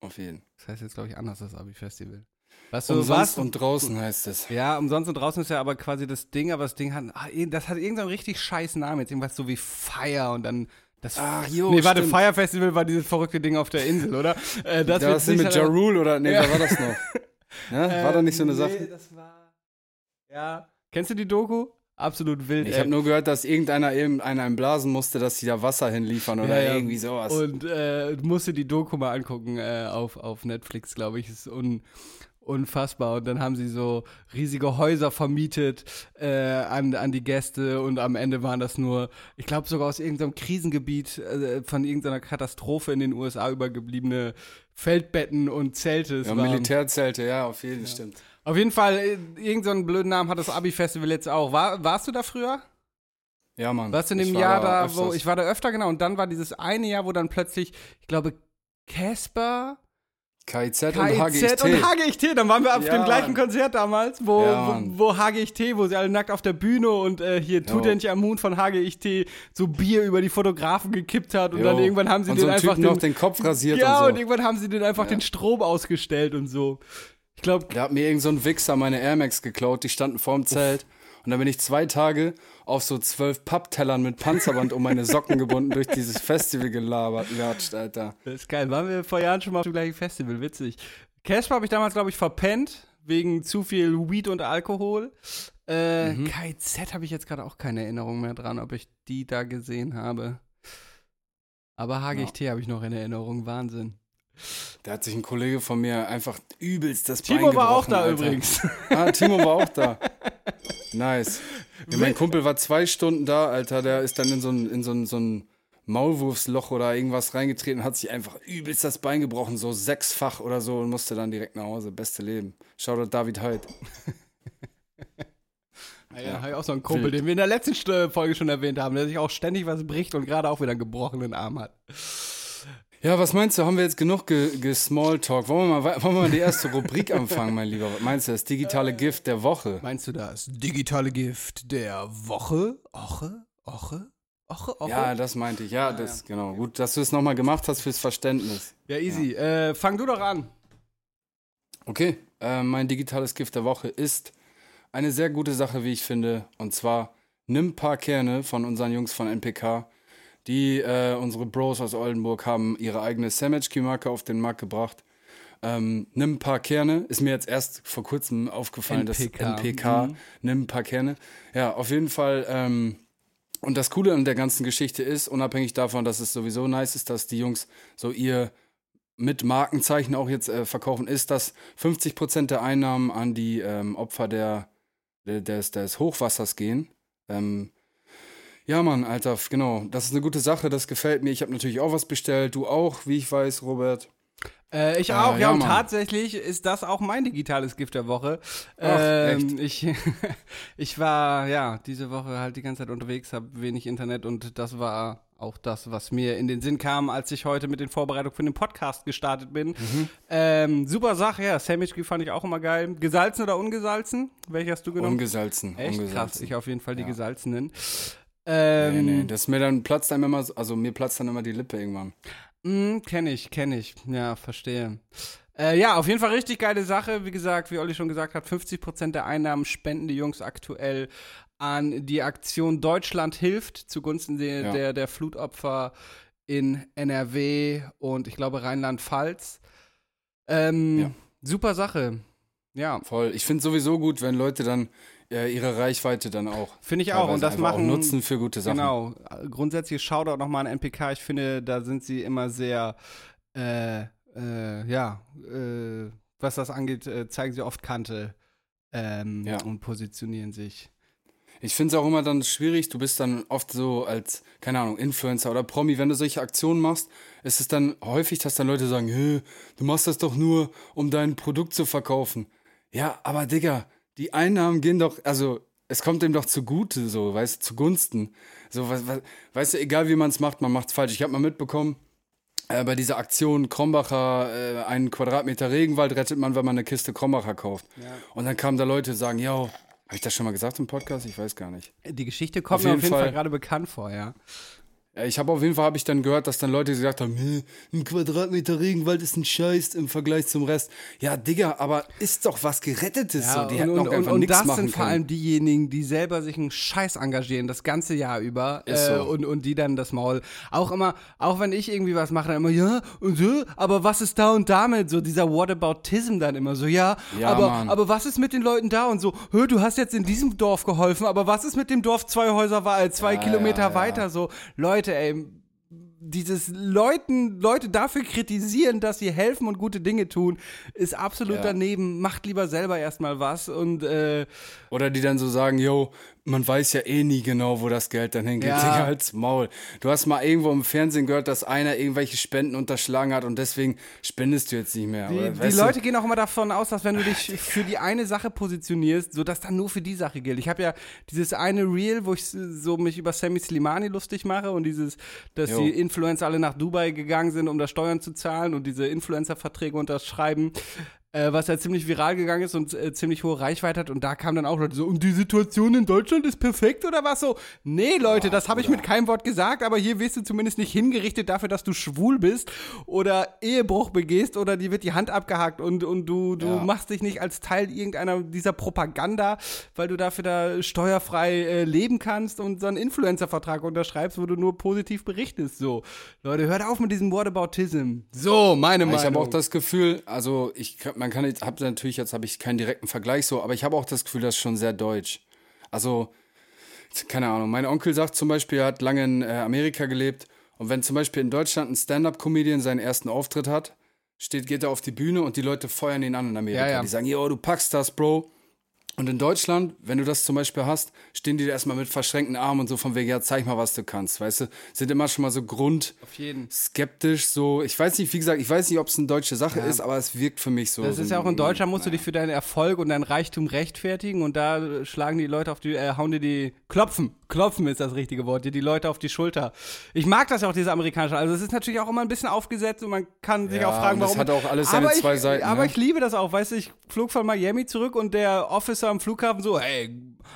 Auf jeden. Das heißt jetzt, glaube ich, anders, das Abi-Festival. Was du Umsonst warst, und draußen heißt es. Ja, umsonst und draußen ist ja aber quasi das Ding, aber das Ding hat, ah, das hat irgendeinen richtig scheiß Namen jetzt, irgendwas so wie Fire und dann Das, Ach, jo, nee, warte, stimmt. Fire Festival war dieses verrückte Ding auf der Insel, oder? Äh, Das, das mit Ja Rule oder nee, Ja. wer war das noch? Ne? War da nicht so eine Ähm, Sache? Nee, das war. Ja. Kennst du die Doku? Absolut wild. Ich habe nur gehört, dass irgendeiner eben einem blasen musste, dass sie da Wasser hinliefern oder Ja, ja. irgendwie sowas. Und äh, du musst dir die Doku mal angucken äh, auf, auf Netflix, glaube ich. Ist un, unfassbar. Und dann haben sie so riesige Häuser vermietet äh, an, an die Gäste und am Ende waren das nur, ich glaube sogar aus irgendeinem Krisengebiet, äh, von irgendeiner Katastrophe in den USA übergebliebene Feldbetten und Zelte. Es ja, waren- Militärzelte, ja, auf jeden stimmt. Auf jeden Fall, äh, irgendeinen so einen blöden Namen hat das Abi-Festival jetzt auch. War, warst du da früher? Ja, Mann. Warst du in dem Jahr da, öfters. wo ich war da öfter, genau. Und dann war dieses eine Jahr, wo dann plötzlich, ich glaube, Casper, KIZ, und KIZ HGXT. und HGXT. Dann waren wir auf Ja, dem gleichen. Konzert damals, wo, Ja, wo, wo HGXT, wo sie alle nackt auf der Bühne und äh, hier Moon von HGXT so Bier über die Fotografen gekippt hat. Und Jo. dann irgendwann haben sie und den so ein einfach Typ noch den, den Kopf rasiert ja, und, und so. irgendwann haben sie den einfach den Strom ausgestellt und so. Ich glaube, Da hat mir irgend so ein Wichser meine Air Max geklaut, die standen vorm Zelt. Und dann bin ich zwei Tage auf so zwölf Papptellern mit Panzerband um meine Socken gebunden durch dieses Festival gelabert, gelatscht, Alter. Das ist geil. Waren wir vor Jahren schon mal auf dem gleichen Festival, witzig. Casper habe ich damals, glaube ich, verpennt, wegen zu viel Weed und Alkohol. Äh, Mhm. KZ habe ich jetzt gerade auch keine Erinnerung mehr dran, ob ich die da gesehen habe. Aber HGT habe ich noch in Erinnerung. Wahnsinn. Da hat sich ein Kollege von mir einfach übelst das Timo Bein war auch gebrochen, da Alter. übrigens. Ah, Timo war auch da. Nice. Ja, mein Kumpel war zwei Stunden da, Alter. Der ist dann in so ein, in so ein, so ein Maulwurfsloch oder irgendwas reingetreten und hat sich einfach übelst das Bein gebrochen, so sechsfach oder so und musste dann direkt nach Hause. Beste Leben. Shoutout David Heid. Ja, ja, habe ich auch so einen Kumpel, Wild. den wir in der letzten Folge schon erwähnt haben, der sich auch ständig was bricht und gerade auch wieder einen gebrochenen Arm hat. Ja, was meinst du? Haben wir jetzt genug ge gesmalltalk? Wollen wir mal, wollen wir mal die erste Rubrik anfangen, mein Lieber? Was meinst du, das digitale Gift der Woche? Meinst du das digitale Gift der Woche? Oche? Oche? Oche? Oche? Ja, das meinte ich. Ja, das, genau. Gut, dass du es nochmal gemacht hast fürs Verständnis. Ja, easy. Äh, fang du doch an. Okay, äh, mein digitales Gift der Woche ist eine sehr gute Sache, wie ich finde. Und zwar nimm ein paar Kerne von unseren Jungs von NPK. Die, äh, unsere Bros aus Oldenburg, haben ihre eigene Sandwich-Marke auf den Markt gebracht. Ähm, nimm ein paar Kerne. Ist mir jetzt erst vor kurzem aufgefallen, NPK, dass NPK, mhm. nimm ein paar Kerne. Ja, auf jeden Fall. Ähm, und das Coole an der ganzen Geschichte ist, unabhängig davon, dass es sowieso nice ist, dass die Jungs so ihr mit Markenzeichen auch jetzt äh, verkaufen, ist, dass 50% der Einnahmen an die ähm, Opfer der, der, des, des Hochwassers gehen. Ähm, ja, Mann, Alter, genau. Das ist eine gute Sache, das gefällt mir. Ich habe natürlich auch was bestellt. Du auch, wie ich weiß, Robert. Äh, ich Äh, auch, ja, ja, und Mann. tatsächlich ist das auch mein digitales Gift der Woche. Ach, ähm, ich, ich war, ja, diese Woche halt die ganze Zeit unterwegs, habe wenig Internet und das war auch das, was mir in den Sinn kam, als ich heute mit den Vorbereitungen für den Podcast gestartet bin. Mhm. Ähm, super Sache, ja, Sandwich fand ich auch immer geil. Gesalzen oder ungesalzen? Welche hast du genommen? Ungesalzen. Echt ungesalzen. krass, ich auf jeden Fall die Ja. gesalzenen. Nee, Ähm, nee, das ist mir dann platzt einem immer, so- also mir platzt dann immer die Lippe irgendwann. Mm, kenn ich, kenn ich. Ja, verstehe. Äh, ja, auf jeden Fall richtig geile Sache. Wie gesagt, wie Olli schon gesagt hat, 50% der Einnahmen spenden die Jungs aktuell an die Aktion Deutschland hilft zugunsten der, Ja. der, der Flutopfer in NRW und ich glaube Rheinland-Pfalz. Ähm, Ja. Super Sache. Ja, Voll. Ich finde sowieso gut, wenn Leute dann äh, ihre Reichweite dann auch finde ich auch. Und das machen auch nutzen für gute Sachen. Genau. Grundsätzlich Shoutout nochmal an NPK. Ich finde, da sind sie immer sehr, äh, äh, ja, äh, was das angeht, äh, zeigen sie oft Kante ähm, Ja. und positionieren sich. Ich finde es auch immer dann schwierig, du bist dann oft so als, keine Ahnung, Influencer oder Promi, wenn du solche Aktionen machst, ist es dann häufig, dass dann Leute sagen, du machst das doch nur, um dein Produkt zu verkaufen. Ja, aber Digga, die Einnahmen gehen doch, also es kommt dem doch zugute, so, weißt du, zugunsten. So, was, was, weißt du, egal wie man es macht, man macht es falsch. Ich habe mal mitbekommen, äh, bei dieser Aktion Krombacher, äh, einen Quadratmeter Regenwald rettet man, wenn man eine Kiste Krombacher kauft. Und dann kamen da Leute, sagen, yo, habe ich das schon mal gesagt im Podcast? Ich weiß gar nicht. Die Geschichte kommt Auf mir auf jeden Fall, Fall. gerade bekannt vor, ja. Ja, ich habe auf jeden Fall habe ich dann gehört, dass dann Leute gesagt haben, "Hä, ein Quadratmeter Regenwald ist ein Scheiß im Vergleich zum Rest. Ja, Digga, aber ist doch was Gerettetes so. Die hätten und, auch einfach und, und das sind vor allem diejenigen, die selber sich einen Scheiß engagieren, das ganze Jahr über. Äh, so. und, und die dann das Maul. Auch immer, auch wenn ich irgendwie was mache, dann immer, ja, und so, aber was ist da und damit? So dieser Whataboutism dann immer so, ja, Ja, aber, Mann. aber was ist mit den Leuten da und so, hör, du hast jetzt in diesem Dorf geholfen, aber was ist mit dem Dorf zwei Häuser, äh, zwei Ja, Kilometer ja, ja. weiter? So, Leute, ey, dieses Leuten, Leute dafür kritisieren, dass sie helfen und gute Dinge tun, ist absolut Ja. daneben. Macht lieber selber erstmal was und äh, Oder die dann so sagen, yo, man weiß ja eh nie genau, wo das Geld dann hingeht. Ja. Digga, halt's Maul. Du hast mal irgendwo im Fernsehen gehört, dass einer irgendwelche Spenden unterschlagen hat und deswegen spendest du jetzt nicht mehr. die, die? Leute gehen auch immer davon aus, dass wenn du dich für die eine Sache positionierst, so dass dann nur für die Sache gilt. Ich habe ja dieses eine Reel, wo ich so mich über Sammy Slimani lustig mache und dieses, dass Jo. die Influencer alle nach Dubai gegangen sind, um da Steuern zu zahlen und diese Influencer-Verträge unterschreiben. Äh, was ja ziemlich viral gegangen ist und äh, ziemlich hohe Reichweite hat. Und da kamen dann auch Leute so, und die Situation in Deutschland ist perfekt oder was so? Nee, Leute, das habe ich mit keinem Wort gesagt, aber hier wirst du zumindest nicht hingerichtet dafür, dass du schwul bist oder Ehebruch begehst oder dir wird die Hand abgehakt und, und du, du Ja. machst dich nicht als Teil irgendeiner dieser Propaganda, weil du dafür da steuerfrei äh, leben kannst und so einen Influencer-Vertrag unterschreibst, wo du nur positiv berichtest. So, Leute, hört auf mit diesem Whataboutism. So, meine Meinung. Ich habe auch das Gefühl, also ich kann- man kann jetzt, habe natürlich jetzt habe ich keinen direkten Vergleich so, aber ich habe auch das Gefühl, das ist schon sehr deutsch. Also keine Ahnung. Mein Onkel sagt zum Beispiel, er hat lange in äh, Amerika gelebt und wenn zum Beispiel in Deutschland ein Stand-up-Comedian seinen ersten Auftritt hat, steht, geht er auf die Bühne und die Leute feuern ihn an in Amerika. Ja, ja. Die sagen, yo, du packst das, Bro. Und in Deutschland, wenn du das zum Beispiel hast, stehen die da erstmal mit verschränkten Armen und so von wegen, ja, zeig mal, was du kannst, weißt du? Sind immer schon mal so grund auf jeden skeptisch, so. Ich weiß nicht, wie gesagt, ich weiß nicht, ob es eine deutsche Sache ist, aber es wirkt für mich so. Das ist ja auch in Deutschland, musst du dich für deinen Erfolg und deinen Reichtum rechtfertigen und da äh, schlagen die Leute auf die, äh, hauen dir die, klopfen, klopfen ist das richtige Wort, dir die Leute auf die Schulter. Ich mag das ja auch, diese amerikanische, also es ist natürlich auch immer ein bisschen aufgesetzt und man kann sich Ja, auch fragen, das warum. hat auch alles seine aber ich, zwei Seiten, Aber ne? ich liebe das auch, weißt du, ich flog von Miami zurück und der Officer am Flughafen so, hey,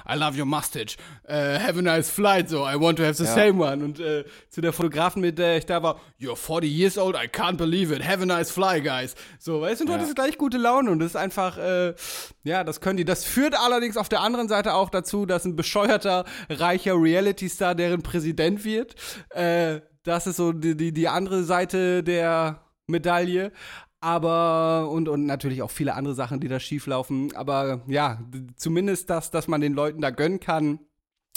I love your mustache, äh, have a nice flight, so, I want to have the Ja. same one und äh, zu der Fotografin, mit der ich da war, you're 40 years old, I can't believe it, have a nice fly, guys. So, weißt du, du Ja. hattest gleich gute Laune und das ist einfach, äh, ja, das können die. Das führt allerdings auf der anderen Seite auch dazu, dass ein bescheuerter, reicher Reality-Star deren Präsident wird. Äh, das ist so die, die, die andere Seite der Medaille. Aber, und, und natürlich auch viele andere Sachen, die da schief laufen. Aber ja, zumindest das, dass man den Leuten da gönnen kann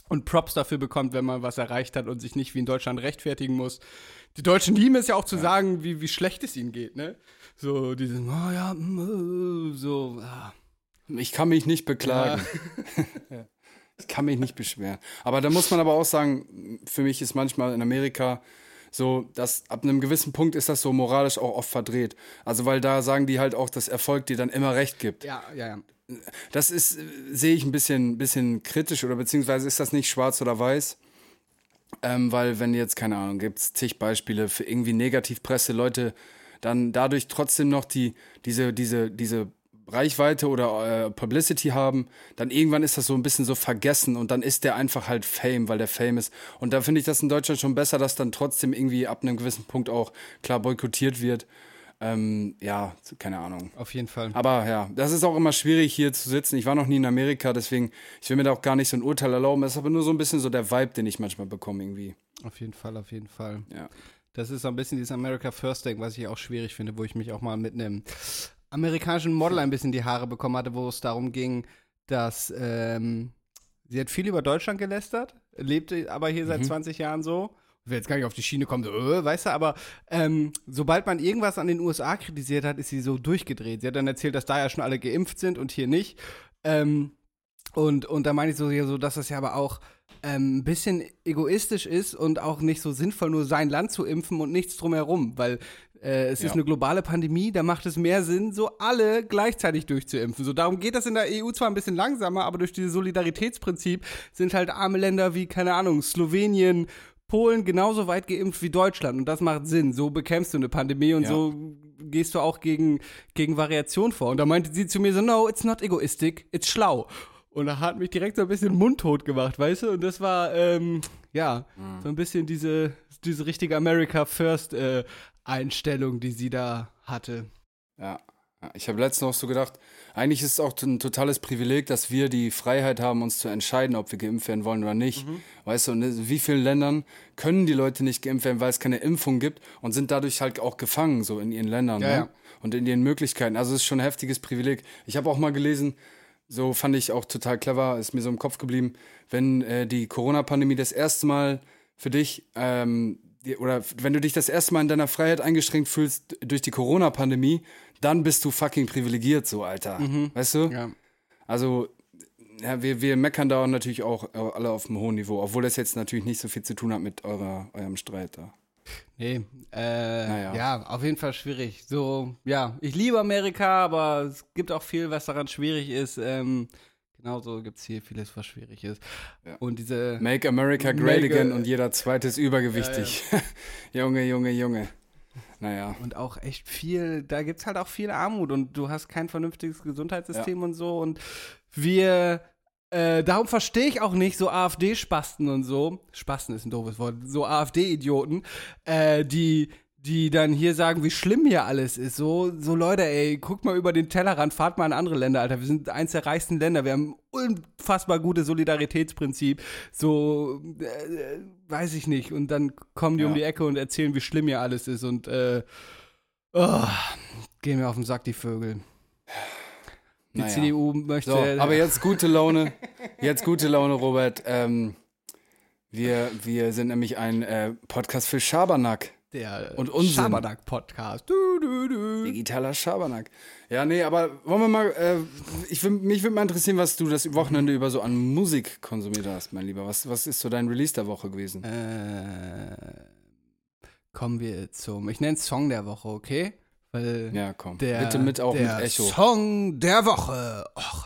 und Props dafür bekommt, wenn man was erreicht hat und sich nicht wie in Deutschland rechtfertigen muss. Die Deutschen lieben es ja auch zu sagen, wie, wie schlecht es ihnen geht, ne? So, diese, oh ja, mm, äh, so, ah. Ich kann mich nicht beklagen. ich kann mich nicht beschweren. Aber da muss man aber auch sagen, für mich ist manchmal in Amerika so, dass ab einem gewissen Punkt ist das so moralisch auch oft verdreht. Also, weil da sagen die halt auch, dass Erfolg dir dann immer recht gibt. Ja, ja, ja. Das ist, sehe ich ein bisschen, bisschen kritisch oder beziehungsweise ist das nicht schwarz oder weiß. Ähm, weil, wenn jetzt, keine Ahnung, gibt es zig Beispiele für irgendwie Negativpresse, Leute dann dadurch trotzdem noch die, diese, diese, diese Reichweite oder äh, Publicity haben, dann irgendwann ist das so ein bisschen so vergessen und dann ist der einfach halt Fame, weil der Fame ist. Und da finde ich das in Deutschland schon besser, dass dann trotzdem irgendwie ab einem gewissen Punkt auch klar boykottiert wird. Ähm, ja, keine Ahnung. Auf jeden Fall. Aber ja, das ist auch immer schwierig hier zu sitzen. Ich war noch nie in Amerika, deswegen, ich will mir da auch gar nicht so ein Urteil erlauben. Es ist aber nur so ein bisschen so der Vibe, den ich manchmal bekomme irgendwie. Auf jeden Fall, auf jeden Fall. Ja. Das ist so ein bisschen dieses America First Ding, was ich auch schwierig finde, wo ich mich auch mal mit einem amerikanischen Model ein bisschen die Haare bekommen hatte, wo es darum ging, dass ähm, sie hat viel über Deutschland gelästert, lebte aber hier seit 20 Jahren so. Ich will jetzt gar nicht auf die Schiene kommen, so, äh, weißt du, aber ähm, sobald man irgendwas an den USA kritisiert hat, ist sie so durchgedreht. Sie hat dann erzählt, dass da ja schon alle geimpft sind und hier nicht. Ähm, und, und da meine ich so, ja, so, dass das ja aber auch ähm, ein bisschen egoistisch ist und auch nicht so sinnvoll, nur sein Land zu impfen und nichts drumherum, weil äh, es Ja. ist eine globale Pandemie, da macht es mehr Sinn, so alle gleichzeitig durchzuimpfen. So darum geht das in der EU zwar ein bisschen langsamer, aber durch dieses Solidaritätsprinzip sind halt arme Länder wie, keine Ahnung, Slowenien, Polen genauso weit geimpft wie Deutschland und das macht Sinn. So bekämpfst du eine Pandemie und Ja. so gehst du auch gegen, gegen Variation vor. Und da meinte sie zu mir so, no, it's not egoistic, it's schlau. Und da hat mich direkt so ein bisschen mundtot gemacht, weißt du? Und das war, ähm, ja, so ein bisschen diese, diese richtige America First äh, Einstellung, die sie da hatte. Ja. Ich habe letztens noch so gedacht, eigentlich ist es auch ein totales Privileg, dass wir die Freiheit haben, uns zu entscheiden, ob wir geimpft werden wollen oder nicht. Weißt du, in wie vielen Ländern können die Leute nicht geimpft werden, weil es keine Impfung gibt und sind dadurch halt auch gefangen, so in ihren Ländern Ja, ne? ja. und in ihren Möglichkeiten. Also es ist schon ein heftiges Privileg. Ich habe auch mal gelesen, so fand ich auch total clever, ist mir so im Kopf geblieben, wenn äh, die Corona-Pandemie das erste Mal für dich ähm, oder wenn du dich das erste Mal in deiner Freiheit eingeschränkt fühlst durch die Corona-Pandemie, dann bist du fucking privilegiert, so, Alter. Weißt du? Ja. Also, ja, wir, wir meckern da natürlich auch äh, alle auf einem hohen Niveau, obwohl das jetzt natürlich nicht so viel zu tun hat mit eurer, eurem Streit da. Nee, äh, Naja. ja, auf jeden Fall schwierig. So, ja, ich liebe Amerika, aber es gibt auch viel, was daran schwierig ist. Ähm, genauso gibt es hier vieles, was schwierig ist. Ja. Und diese, Make America great Make- again und jeder zweite ist übergewichtig. Junge, Junge, Junge. Naja. und auch echt viel, da gibt es halt auch viel Armut und du hast kein vernünftiges Gesundheitssystem und so. Und wir, äh, darum verstehe ich auch nicht so AfD-Spasten und so. Spasten ist ein doofes Wort. So AfD-Idioten, äh, die die dann hier sagen, wie schlimm hier alles ist. So, so Leute, ey, guckt mal über den Tellerrand, fahrt mal in andere Länder, Alter. Wir sind eins der reichsten Länder. Wir haben unfassbar gutes Solidaritätsprinzip. So, äh, weiß ich nicht. Und dann kommen die Ja. um die Ecke und erzählen, wie schlimm hier alles ist. Und, äh, oh, gehen mir auf den Sack, die Vögel. Die Naja. CDU möchte. So, aber jetzt gute Laune. Jetzt gute Laune, Robert. Ähm, wir, wir sind nämlich ein äh, Podcast für Schabernack. Der und. Schabernack-Podcast. Digitaler Schabernack. Ja, nee, aber wollen wir mal, äh, ich will, mich würde mal interessieren, was du das Wochenende über so an Musik konsumiert hast, mein Lieber. Was, was ist so dein Release der Woche gewesen? Äh, kommen wir zum, ich nenne es Song der Woche, okay? Weil Ja, komm. der, Bitte mit auch der mit Echo. Song der Woche. Och, och.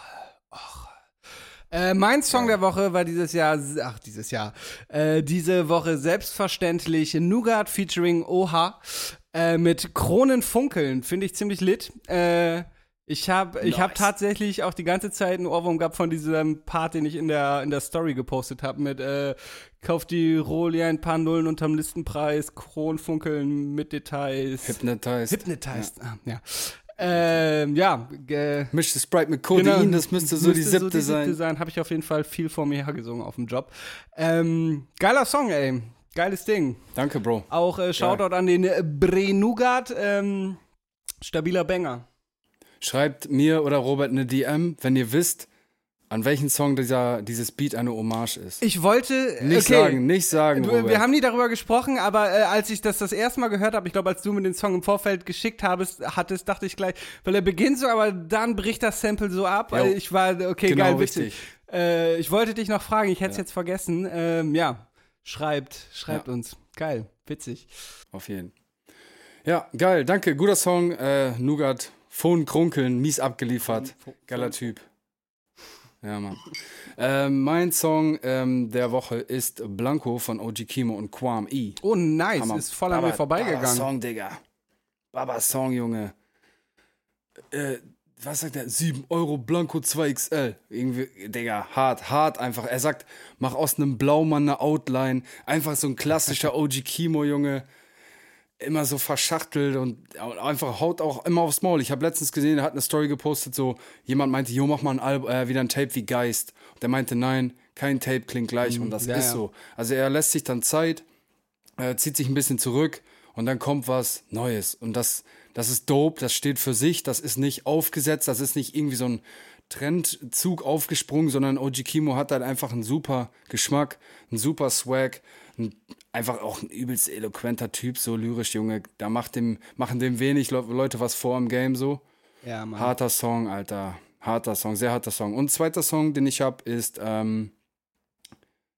Äh, mein Song der Woche war dieses Jahr, ach, dieses Jahr, äh, diese Woche selbstverständlich Nougat featuring Oha äh, mit Kronenfunkeln. Finde ich ziemlich lit. Äh, ich habe ich hab Nice. tatsächlich auch die ganze Zeit einen Ohrwurm gehabt von diesem Part, den ich in der, in der Story gepostet habe mit äh, Kauf die Roli ein paar Nullen unterm Listenpreis, Kronenfunkeln mit Details. Hypnotized. Hypnotized, ah, ja. Ähm, ja, Mischte Sprite mit Codein, genau. das müsste so die siebte sein. sein. Habe ich auf jeden Fall viel vor mir hergesungen auf dem Job. Ähm, geiler Song, ey. Geiles Ding. Danke, Bro. Auch äh, Shoutout an den äh, Brenugat. Ähm, stabiler Banger. Schreibt mir oder Robert eine DM, wenn ihr wisst, an welchen Song dieser, dieses Beat eine Hommage ist. Ich wollte. nicht okay. sagen, nicht sagen, Du, Robert. wir haben nie darüber gesprochen, aber äh, als ich das das erste Mal gehört habe, ich glaube, als du mir den Song im Vorfeld geschickt habest, hattest, dachte ich gleich, weil er beginnt so, aber dann bricht das Sample so ab. Jo. Ich war, okay, Genau, geil, witzig. richtig. Äh, ich wollte dich noch fragen, ich hätte es Ja. jetzt vergessen. Ähm, ja, schreibt, schreibt Ja. uns. Geil, witzig. Auf jeden. Ja, geil, danke. Guter Song. Äh, Nougat, Phone krunkeln, mies abgeliefert. Geiler Typ. Ja, Mann. ähm, mein Song ähm, der Woche ist Blanco von OG Kimo und Quam E. Oh, nice, Hammer. ist voll an mir vorbeigegangen. Baba Song, Digga. Baba Song, Junge. Äh, was sagt er? 7 Euro Blanco 2XL. Irgendwie, Digga, hart, hart einfach. Er sagt, mach aus einem Blaumann eine Outline. Einfach so ein klassischer OG Kimo, Junge. Immer so verschachtelt und einfach haut auch immer aufs Maul. Ich habe letztens gesehen, er hat eine Story gepostet, so jemand meinte, jo, mach mal ein Alb äh, wieder ein Tape wie Geist. Und der meinte, nein, kein Tape klingt gleich und das ja, ist ja. so. Also er lässt sich dann Zeit, äh, zieht sich ein bisschen zurück und dann kommt was Neues. Und das, das ist dope, das steht für sich, das ist nicht aufgesetzt, das ist nicht irgendwie so ein Trendzug aufgesprungen, sondern OG Kimo hat halt einfach einen super Geschmack, einen super Swag, ein, einfach auch ein übelst eloquenter Typ, so lyrisch, Junge. Da macht dem, machen dem wenig Le Leute was vor im Game so. Ja, Mann. Harter Song, Alter. Harter Song, sehr harter Song. Und zweiter Song, den ich habe, ist, ähm,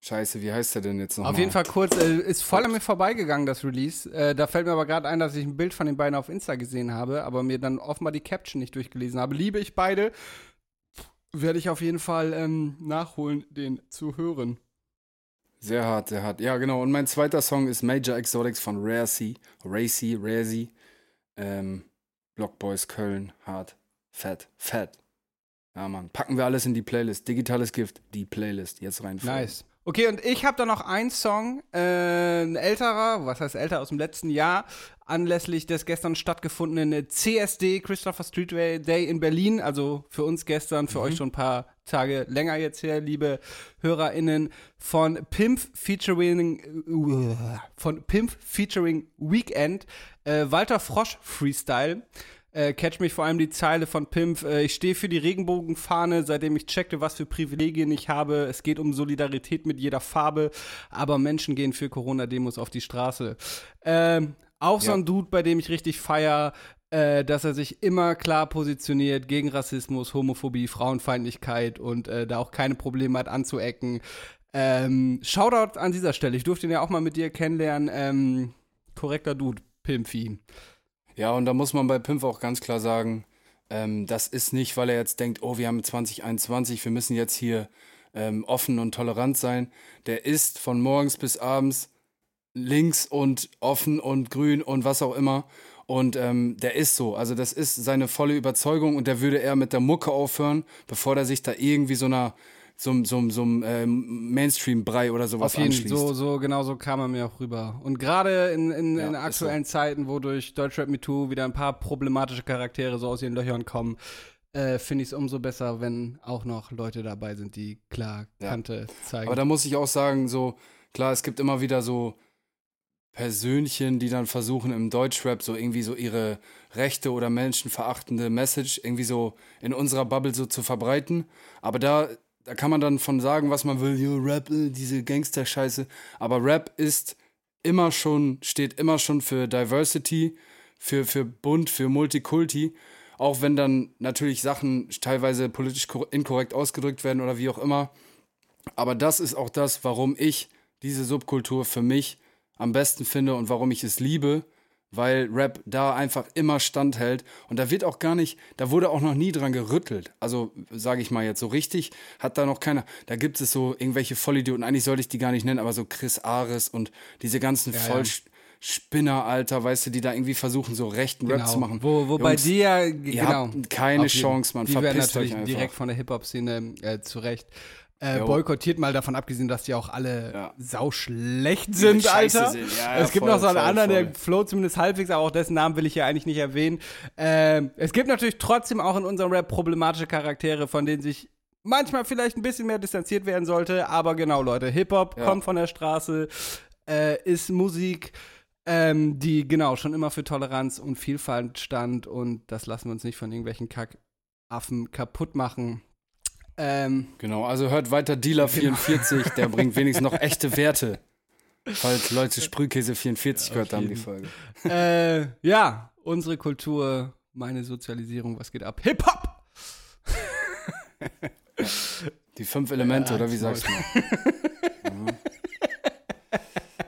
Scheiße, wie heißt der denn jetzt nochmal? Auf jeden Fall kurz, äh, ist voll an mir vorbeigegangen, das Release. Äh, da fällt mir aber gerade ein, dass ich ein Bild von den beiden auf Insta gesehen habe, aber mir dann offenbar die Caption nicht durchgelesen habe. Liebe ich beide. Werde ich auf jeden Fall ähm, nachholen, den zu hören. Sehr hart, sehr hart. Ja, genau. Und mein zweiter Song ist Major Exotics von. Racy, Rare C. Ähm, Block Boys Köln, hart, fett, fett. Ja, Mann. Packen wir alles in die Playlist. Digitales Gift, die Playlist. Jetzt rein. Nice. Okay, und ich habe da noch einen Song, äh, ein älterer, was heißt älter, aus dem letzten Jahr, anlässlich des gestern stattgefundenen CSD, Christopher Street Day in Berlin. Also für uns gestern, für mhm. euch schon ein paar Tage länger jetzt her, liebe HörerInnen, von Pimp featuring, uh, von Pimp featuring Weekend, äh, Walter Frosch Freestyle. Äh, catch mich vor allem die Zeile von Pimp. Äh, ich stehe für die Regenbogenfahne, seitdem ich checkte, was für Privilegien ich habe. Es geht um Solidarität mit jeder Farbe, aber Menschen gehen für Corona-Demos auf die Straße. Ähm, auch ja. so ein Dude, bei dem ich richtig feier, äh, dass er sich immer klar positioniert gegen Rassismus, Homophobie, Frauenfeindlichkeit und äh, da auch keine Probleme hat anzuecken. Ähm, Shoutout an dieser Stelle. Ich durfte ihn ja auch mal mit dir kennenlernen. Ähm, korrekter Dude, Pimpfi. Ja, und da muss man bei Pimp auch ganz klar sagen, ähm, das ist nicht, weil er jetzt denkt, oh, wir haben 2021, wir müssen jetzt hier ähm, offen und tolerant sein. Der ist von morgens bis abends links und offen und grün und was auch immer. Und ähm, der ist so. Also das ist seine volle Überzeugung und der würde eher mit der Mucke aufhören, bevor der sich da irgendwie so einer so, so, so einem ähm, Mainstream-Brei oder sowas Auf jeden, anschließt. So, so, genau so kam er mir auch rüber. Und gerade in, in, ja, in aktuellen so. Zeiten, wo durch Deutschrap Me Too wieder ein paar problematische Charaktere so aus ihren Löchern kommen, äh, finde ich es umso besser, wenn auch noch Leute dabei sind, die klar Kante ja. zeigen. Aber da muss ich auch sagen, so, klar, es gibt immer wieder so Persönchen, die dann versuchen im Deutschrap so irgendwie so ihre rechte oder menschenverachtende Message irgendwie so in unserer Bubble so zu verbreiten. Aber da da kann man dann von sagen, was man will, yo, Rap, äh, diese Gangster-Scheiße. Aber Rap ist immer schon, steht immer schon für Diversity, für, für bunt, für Multikulti. Auch wenn dann natürlich Sachen teilweise politisch inkorrekt ausgedrückt werden oder wie auch immer. Aber das ist auch das, warum ich diese Subkultur für mich am besten finde und warum ich es liebe weil Rap da einfach immer standhält und da wird auch gar nicht, da wurde auch noch nie dran gerüttelt. Also sage ich mal jetzt so richtig, hat da noch keiner. Da gibt es so irgendwelche Vollidioten, eigentlich sollte ich die gar nicht nennen, aber so Chris Ares und diese ganzen ja, Vollspinner, ja. Alter, weißt du, die da irgendwie versuchen, so rechten genau. Rap zu machen. Wo, wo bei dir, genau. keine Chance, man. Die werden natürlich direkt von der Hip-Hop-Szene äh, zurecht äh, boykottiert, mal davon abgesehen, dass die auch alle ja. sauschlecht sind, Alter. Sind. Ja, es gibt voll, noch so einen voll, anderen, voll. der Flo zumindest halbwegs, aber auch dessen Namen will ich ja eigentlich nicht erwähnen. Äh, es gibt natürlich trotzdem auch in unserem Rap problematische Charaktere, von denen sich manchmal vielleicht ein bisschen mehr distanziert werden sollte. Aber genau, Leute, Hip-Hop ja. kommt von der Straße, äh, ist Musik. Ähm, die genau schon immer für Toleranz und Vielfalt stand und das lassen wir uns nicht von irgendwelchen Kackaffen kaputt machen. Ähm, genau, also hört weiter Dealer 44, genau. der bringt wenigstens noch echte Werte. Falls Leute Sprühkäse 44 gehört haben, die Folge. Äh, ja, unsere Kultur, meine Sozialisierung, was geht ab? Hip-Hop! Die fünf Elemente, ja, oder wie sagst du? mhm.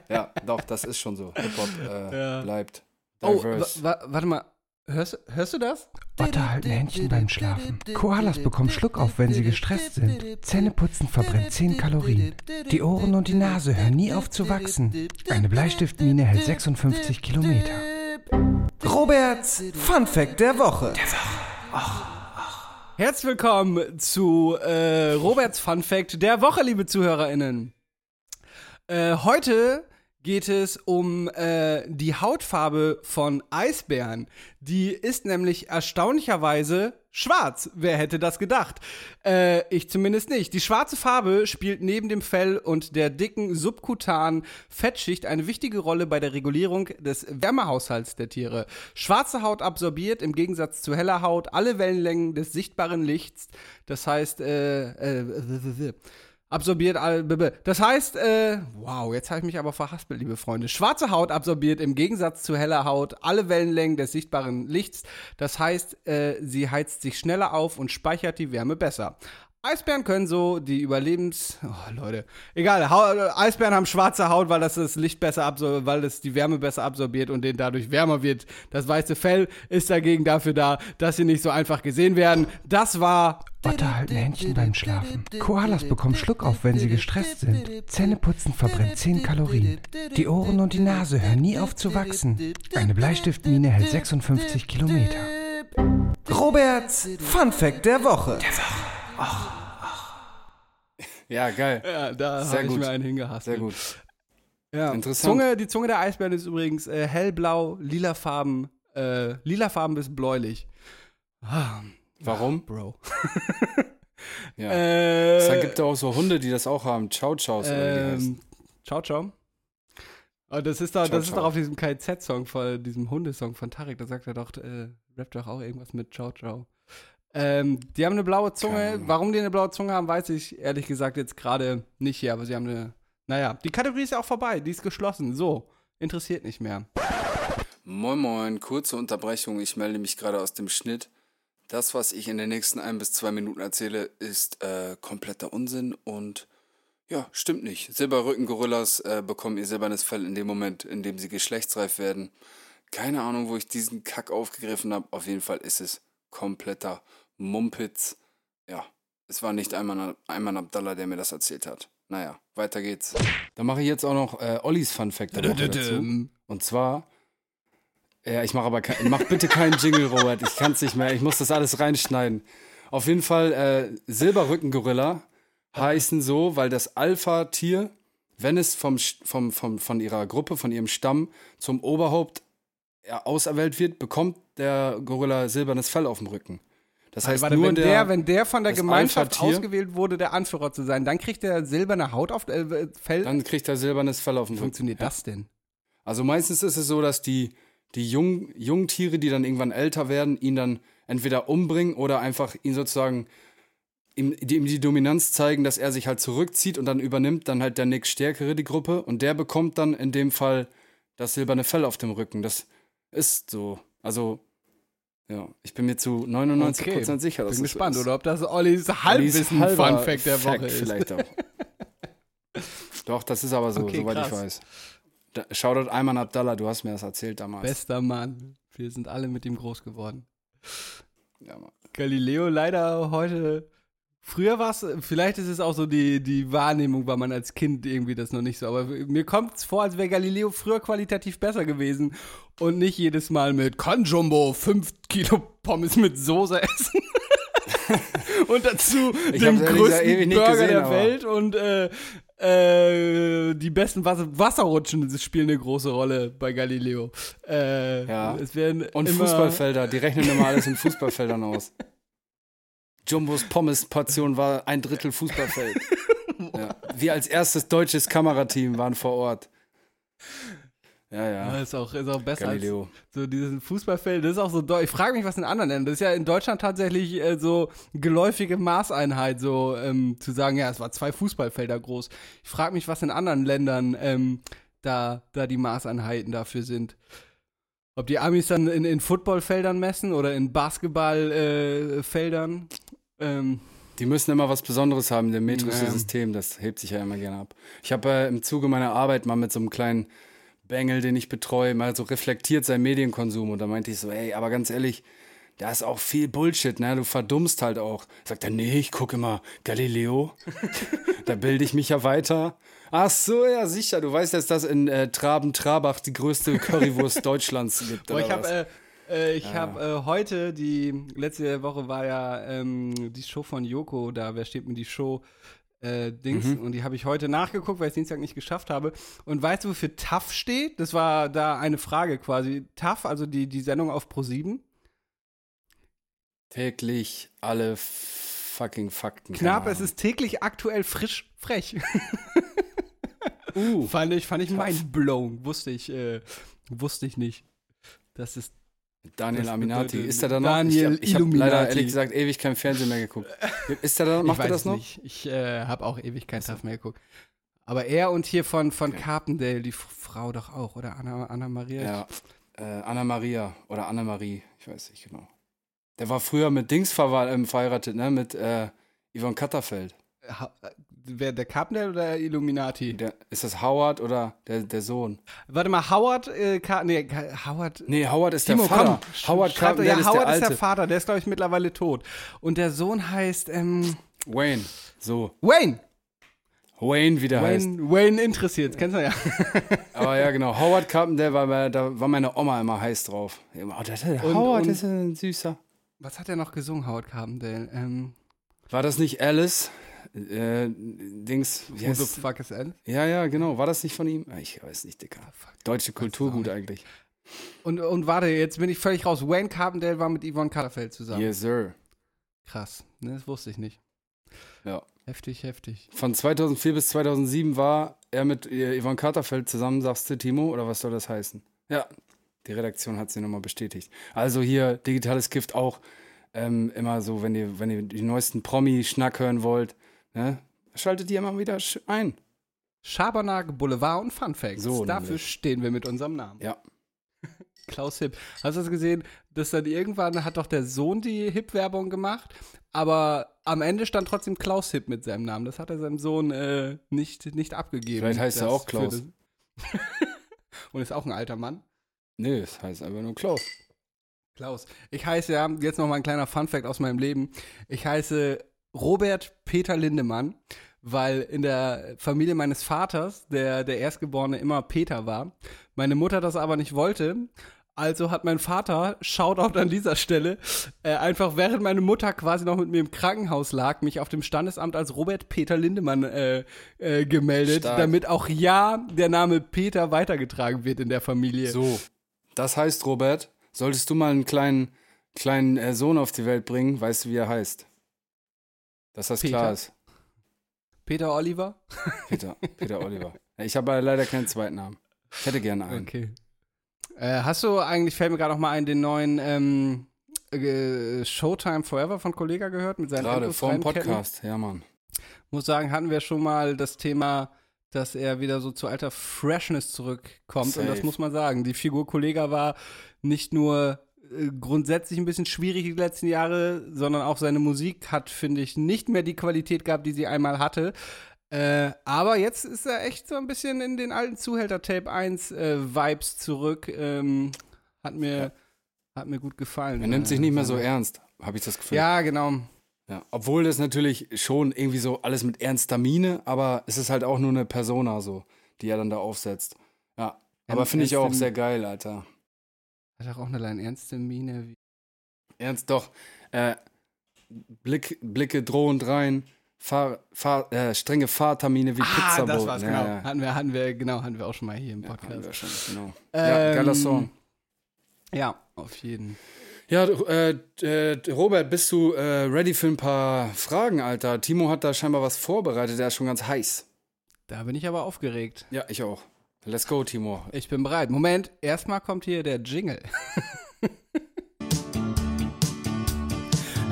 Ja, doch, das ist schon so. Hip-Hop äh, ja. bleibt diverse. Oh, warte mal, Hörst, hörst du das? Otter halten Händchen beim Schlafen. Koalas bekommen Schluck auf, wenn sie gestresst sind. Zähneputzen verbrennt 10 Kalorien. Die Ohren und die Nase hören nie auf zu wachsen. Eine Bleistiftmine hält 56 Kilometer. Roberts Fun Fact der Woche. Der Woche. Ach. Herzlich willkommen zu äh, Roberts Fun Fact der Woche, liebe ZuhörerInnen. Äh, heute geht es um äh, die Hautfarbe von Eisbären. Die ist nämlich erstaunlicherweise schwarz. Wer hätte das gedacht? Äh, ich zumindest nicht. Die schwarze Farbe spielt neben dem Fell und der dicken subkutanen Fettschicht eine wichtige Rolle bei der Regulierung des Wärmehaushalts der Tiere. Schwarze Haut absorbiert im Gegensatz zu heller Haut alle Wellenlängen des sichtbaren Lichts. Das heißt, äh, äh, absorbiert Das heißt, äh, wow, jetzt habe ich mich aber verhaspelt, liebe Freunde. Schwarze Haut absorbiert im Gegensatz zu heller Haut alle Wellenlängen des sichtbaren Lichts. Das heißt, äh, sie heizt sich schneller auf und speichert die Wärme besser. Eisbären können so die Überlebens... Oh, Leute. Egal, ha Eisbären haben schwarze Haut, weil das das Licht besser absorbiert, weil das die Wärme besser absorbiert und denen dadurch wärmer wird. Das weiße Fell ist dagegen dafür da, dass sie nicht so einfach gesehen werden. Das war... Otter halten Händchen beim Schlafen. Koalas bekommen Schluck auf, wenn sie gestresst sind. Zähneputzen verbrennt 10 Kalorien. Die Ohren und die Nase hören nie auf zu wachsen. Eine Bleistiftmine hält 56 Kilometer. Roberts Fun Fact der Woche. Der Woche. Ach, ach. Ja, geil. Ja, da habe ich mir einen hingehasst. Sehr gut. Ja. Interessant. Zunge, die Zunge der Eisbären ist übrigens äh, hellblau, lilafarben, äh, lilafarben bis bläulich. Ah, Warum? Bro. Ja. Äh, es gibt auch so Hunde, die das auch haben. Die heißen. ähm, ciao, ciao. Oh, das ist doch, Ciao, das ist ciao. doch auf diesem KZ-Song, von diesem Hundesong von Tarek, da sagt er doch, äh, rappt doch auch irgendwas mit Ciao, ciao. Ähm, die haben eine blaue Zunge. Warum die eine blaue Zunge haben, weiß ich ehrlich gesagt jetzt gerade nicht hier, aber sie haben eine. Naja, die Kategorie ist ja auch vorbei, die ist geschlossen. So, interessiert nicht mehr. Moin Moin, kurze Unterbrechung. Ich melde mich gerade aus dem Schnitt. Das, was ich in den nächsten ein bis zwei Minuten erzähle, ist äh, kompletter Unsinn und ja, stimmt nicht. Silberrücken-Gorillas äh, bekommen ihr silbernes Fell in dem Moment, in dem sie geschlechtsreif werden. Keine Ahnung, wo ich diesen Kack aufgegriffen habe. Auf jeden Fall ist es kompletter Mumpitz. Ja, es war nicht Ayman, Ayman Abdallah, der mir das erzählt hat. Naja, weiter geht's. Dann mache ich jetzt auch noch äh, Ollis Fun Fact dazu. Und zwar, ja, ich mache aber kein, mach bitte keinen Jingle, Robert. Ich kann es nicht mehr. Ich muss das alles reinschneiden. Auf jeden Fall, äh, Silberrückengorilla heißen so, weil das Alpha-Tier, wenn es vom, vom, vom, von ihrer Gruppe, von ihrem Stamm zum Oberhaupt auserwählt wird, bekommt der Gorilla silbernes Fell auf dem Rücken. Das heißt, Warte, nur wenn der, der, wenn der von der Gemeinschaft ausgewählt wurde, der Anführer zu sein, dann kriegt er silberne Haut auf äh, Fell. dann kriegt er silbernes Fell auf dem Wie Rücken. funktioniert das denn? Also meistens ist es so, dass die, die jungen, jungen Tiere, die dann irgendwann älter werden, ihn dann entweder umbringen oder einfach ihn sozusagen ihm die, ihm die Dominanz zeigen, dass er sich halt zurückzieht und dann übernimmt dann halt der nächststärkere die Gruppe und der bekommt dann in dem Fall das silberne Fell auf dem Rücken. Das ist so. Also, ja, ich bin mir zu 99% sicher, dass Bin es gespannt, so ist. oder ob das Ollis Ollis Halbwissen halber Fun Fact der Fact Woche ist. Vielleicht auch. Doch, das ist aber so, Okay, soweit ich krass. weiß. Da, Shoutout Ayman Abdallah, du hast mir das erzählt damals. Bester Mann. Wir sind alle mit ihm groß geworden. Ja, Mann. Galileo leider heute. Früher war es, vielleicht ist es auch so die, die Wahrnehmung, weil man als Kind irgendwie das noch nicht so, aber mir kommt es vor, als wäre Galileo früher qualitativ besser gewesen und nicht jedes Mal mit kann Jumbo 5 Kilo Pommes mit Soße essen. und dazu Ich gesagt größten Burger gesehen, der Welt und äh, äh, die besten Wasser Wasserrutschen spielen eine große Rolle bei Galileo. Äh, Ja. Es werden Und Fußballfelder, die rechnen immer alles in Fußballfeldern aus. Jumbos Pommes-Portion war ein Drittel Fußballfeld. ja. Wir als erstes deutsches Kamerateam waren vor Ort. Ja, Ja, ja. ist auch, ist auch besser als Galileo. so diesen Fußballfeld. Das ist auch so, ich frage mich, was in anderen Ländern, das ist ja in Deutschland tatsächlich äh, so geläufige Maßeinheit, so ähm, zu sagen, ja, es war zwei Fußballfelder groß. Ich frage mich, was in anderen Ländern ähm, da, da die Maßeinheiten dafür sind. Ob die Amis dann in, in Footballfeldern messen oder in Basketballfeldern. Äh, ähm, Die müssen immer was Besonderes haben, der metrische Ja. System, das hebt sich ja immer gerne ab. Ich habe äh, im Zuge meiner Arbeit mal mit so einem kleinen Bengel, den ich betreue, mal so reflektiert seinen Medienkonsum und da meinte ich so, ey, aber ganz ehrlich, da ist auch viel Bullshit, ne? Du verdummst halt auch. Sagt er, nee, ich gucke immer Galileo. da bilde ich mich ja weiter. Ach so, ja, sicher. Du weißt, dass das in äh, Traben-Trabach die größte Currywurst Deutschlands gibt. Boah, ich habe äh, äh, ich hab, äh, heute, die letzte Woche war ja ähm, die Show von Joko, da, wer steht mir die Show? Äh, Dings, Mhm. und die habe ich heute nachgeguckt, weil ich es Dienstag nicht geschafft habe. Und weißt du, wofür TAF steht? Das war da eine Frage quasi. TAF, also die, die Sendung auf Pro7. Täglich alle fucking Fakten. Knapp, es ist täglich aktuell frisch frech. Uh, fand ich, fand ich mindblown. Wusste ich, äh, wusste ich nicht. Das ist Daniel Das Aminati, ist er da noch? Daniel ich habe hab leider ehrlich gesagt ewig kein Fernsehen mehr geguckt. Ist er da? Macht ich er das noch? Nicht. Ich äh, habe auch ewig kein TAF mehr geguckt. Aber er und hier von, von Okay. Carpendale, die Frau doch auch, oder Anna, Anna Maria? Ja. Äh, Anna Maria oder Anna Marie, ich weiß nicht genau. Der war früher mit Dings verwa- ähm, verheiratet, ne? Mit äh, Yvonne Katterfeld. Ha äh, wer, der Carpendale oder Illuminati? Der, ist das Howard oder der, der Sohn? Warte mal, Howard, äh, Car nee, Howard. Nee, Howard ist Timo, der Vater. komm, Howard Carpendale ja, ist Howard der ist der Alte. Vater, der ist, glaube ich, mittlerweile tot. Und der Sohn heißt, ähm, Wayne. So. Wayne. Wayne, wie der heißt. Wayne, Wayne interessiert, kennst du ja. Aber ja, genau. Howard Carpendale, war, da war meine Oma immer heiß drauf. Oh, der, der Und- Howard und- ist ein süßer. Was hat er noch gesungen, Howard Carpendale? Ähm, War das nicht Alice? Äh, Dings, Who the fuck is N? ja, ja, genau. War das nicht von ihm? Ah, Ich weiß nicht, Dicker. Deutsche Kulturgut eigentlich. Und, und warte, jetzt bin ich völlig raus. Wayne Carpendale war mit Yvonne Katterfeld zusammen. Yes, sir. Krass, ne, das wusste ich nicht. Ja. Heftig, heftig. Von 2004 bis 2007 war er mit äh, Yvonne Carterfeld zusammen, sagst du, Timo? Oder was soll das heißen? Ja, die Redaktion hat sie nochmal bestätigt. Also hier, digitales Gift auch ähm, immer so, wenn ihr, wenn ihr die neuesten Promi-Schnack hören wollt, ne? schaltet ihr immer wieder ein. Schabernack, Boulevard und Fun Facts. So Dafür stehen wir mit unserem Namen. Ja. Klaus Hipp. Hast du das gesehen, dass dann irgendwann hat doch der Sohn die Hip-Werbung gemacht, aber am Ende stand trotzdem Klaus Hipp mit seinem Namen. Das hat er seinem Sohn äh, nicht, nicht abgegeben. Vielleicht heißt er auch Klaus. und ist auch ein alter Mann. Nee, das heißt einfach nur Klaus. Klaus. Ich heiße ja, jetzt noch mal ein kleiner Funfact aus meinem Leben. Ich heiße Robert Peter Lindemann, weil in der Familie meines Vaters, der der Erstgeborene, immer Peter war. Meine Mutter das aber nicht wollte. Also hat mein Vater, Shoutout an dieser Stelle, äh, einfach während meine Mutter quasi noch mit mir im Krankenhaus lag, mich auf dem Standesamt als Robert Peter Lindemann äh, äh, gemeldet, Stark. damit auch ja der Name Peter weitergetragen wird in der Familie. So, das heißt, Robert, solltest du mal einen kleinen, kleinen äh, Sohn auf die Welt bringen, weißt du, wie er heißt? Dass das Peter? klar ist. Peter Oliver? Peter, Peter Oliver. Ich habe leider keinen zweiten Namen. Ich hätte gerne einen. Okay. Äh, hast du eigentlich, fällt mir gerade noch mal ein, den neuen ähm, äh, Showtime Forever von Kollega gehört mit seinen Gerade dem? Podcast, ja, Mann. Muss sagen, hatten wir schon mal das Thema, dass er wieder so zu alter Freshness zurückkommt. Und das Safe. muss man sagen. Die Figur Kollega war nicht nur grundsätzlich ein bisschen schwierig die letzten Jahre, sondern auch seine Musik hat, finde ich, nicht mehr die Qualität gehabt, die sie einmal hatte. Äh, aber jetzt ist er echt so ein bisschen in den alten Zuhälter Tape 1 äh, Vibes zurück. Ähm, hat mir hat mir gut gefallen. Er nimmt sich Äh, nicht mehr so ernst, habe ich das Gefühl. Ja, genau. Ja. Obwohl das natürlich schon irgendwie so alles mit ernster Miene, aber es ist halt auch nur eine Persona so, die er dann da aufsetzt. Ja. Aber finde ich auch sehr geil, Alter. Hat er auch eine kleine ernste Miene. Wie Ernst doch. Äh, Blick, Blicke drohend rein. Fahr, fahr, äh, strenge Fahrtermine wie ah, Pizzaboten. das war's, ja, genau. Ja. Hatten wir, hatten wir, genau, hatten wir auch schon mal hier im Ja, hatten Podcast. wir schon, genau. ja, Ähm, geiler Song. Ja, auf jeden. Ja, äh, äh, Robert, bist du äh, ready für ein paar Fragen, Alter? Timo hat da scheinbar was vorbereitet, der ist schon ganz heiß. Da bin ich aber aufgeregt. Ja, ich auch. Let's go, Timo. Ich bin bereit. Moment, erstmal kommt hier der Jingle.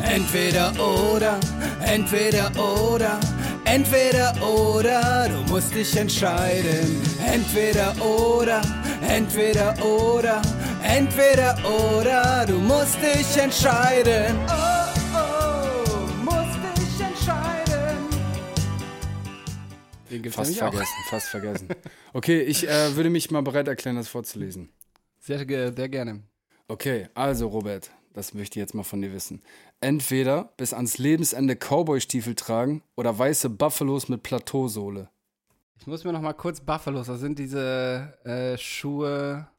Entweder oder, entweder oder, entweder oder, du musst dich entscheiden. Entweder oder, entweder oder, entweder oder, du musst dich entscheiden. Oh, Den gibt's Fast nämlich auch. vergessen, fast vergessen. Okay, ich äh, würde mich mal bereit erklären, das vorzulesen. Sehr, sehr gerne. Okay, also Robert, das möchte ich jetzt mal von dir wissen. Entweder bis ans Lebensende Cowboy-Stiefel tragen oder weiße Buffalos mit Plateausohle. Ich muss mir noch mal kurz Buffalos, das sind diese äh, Schuhe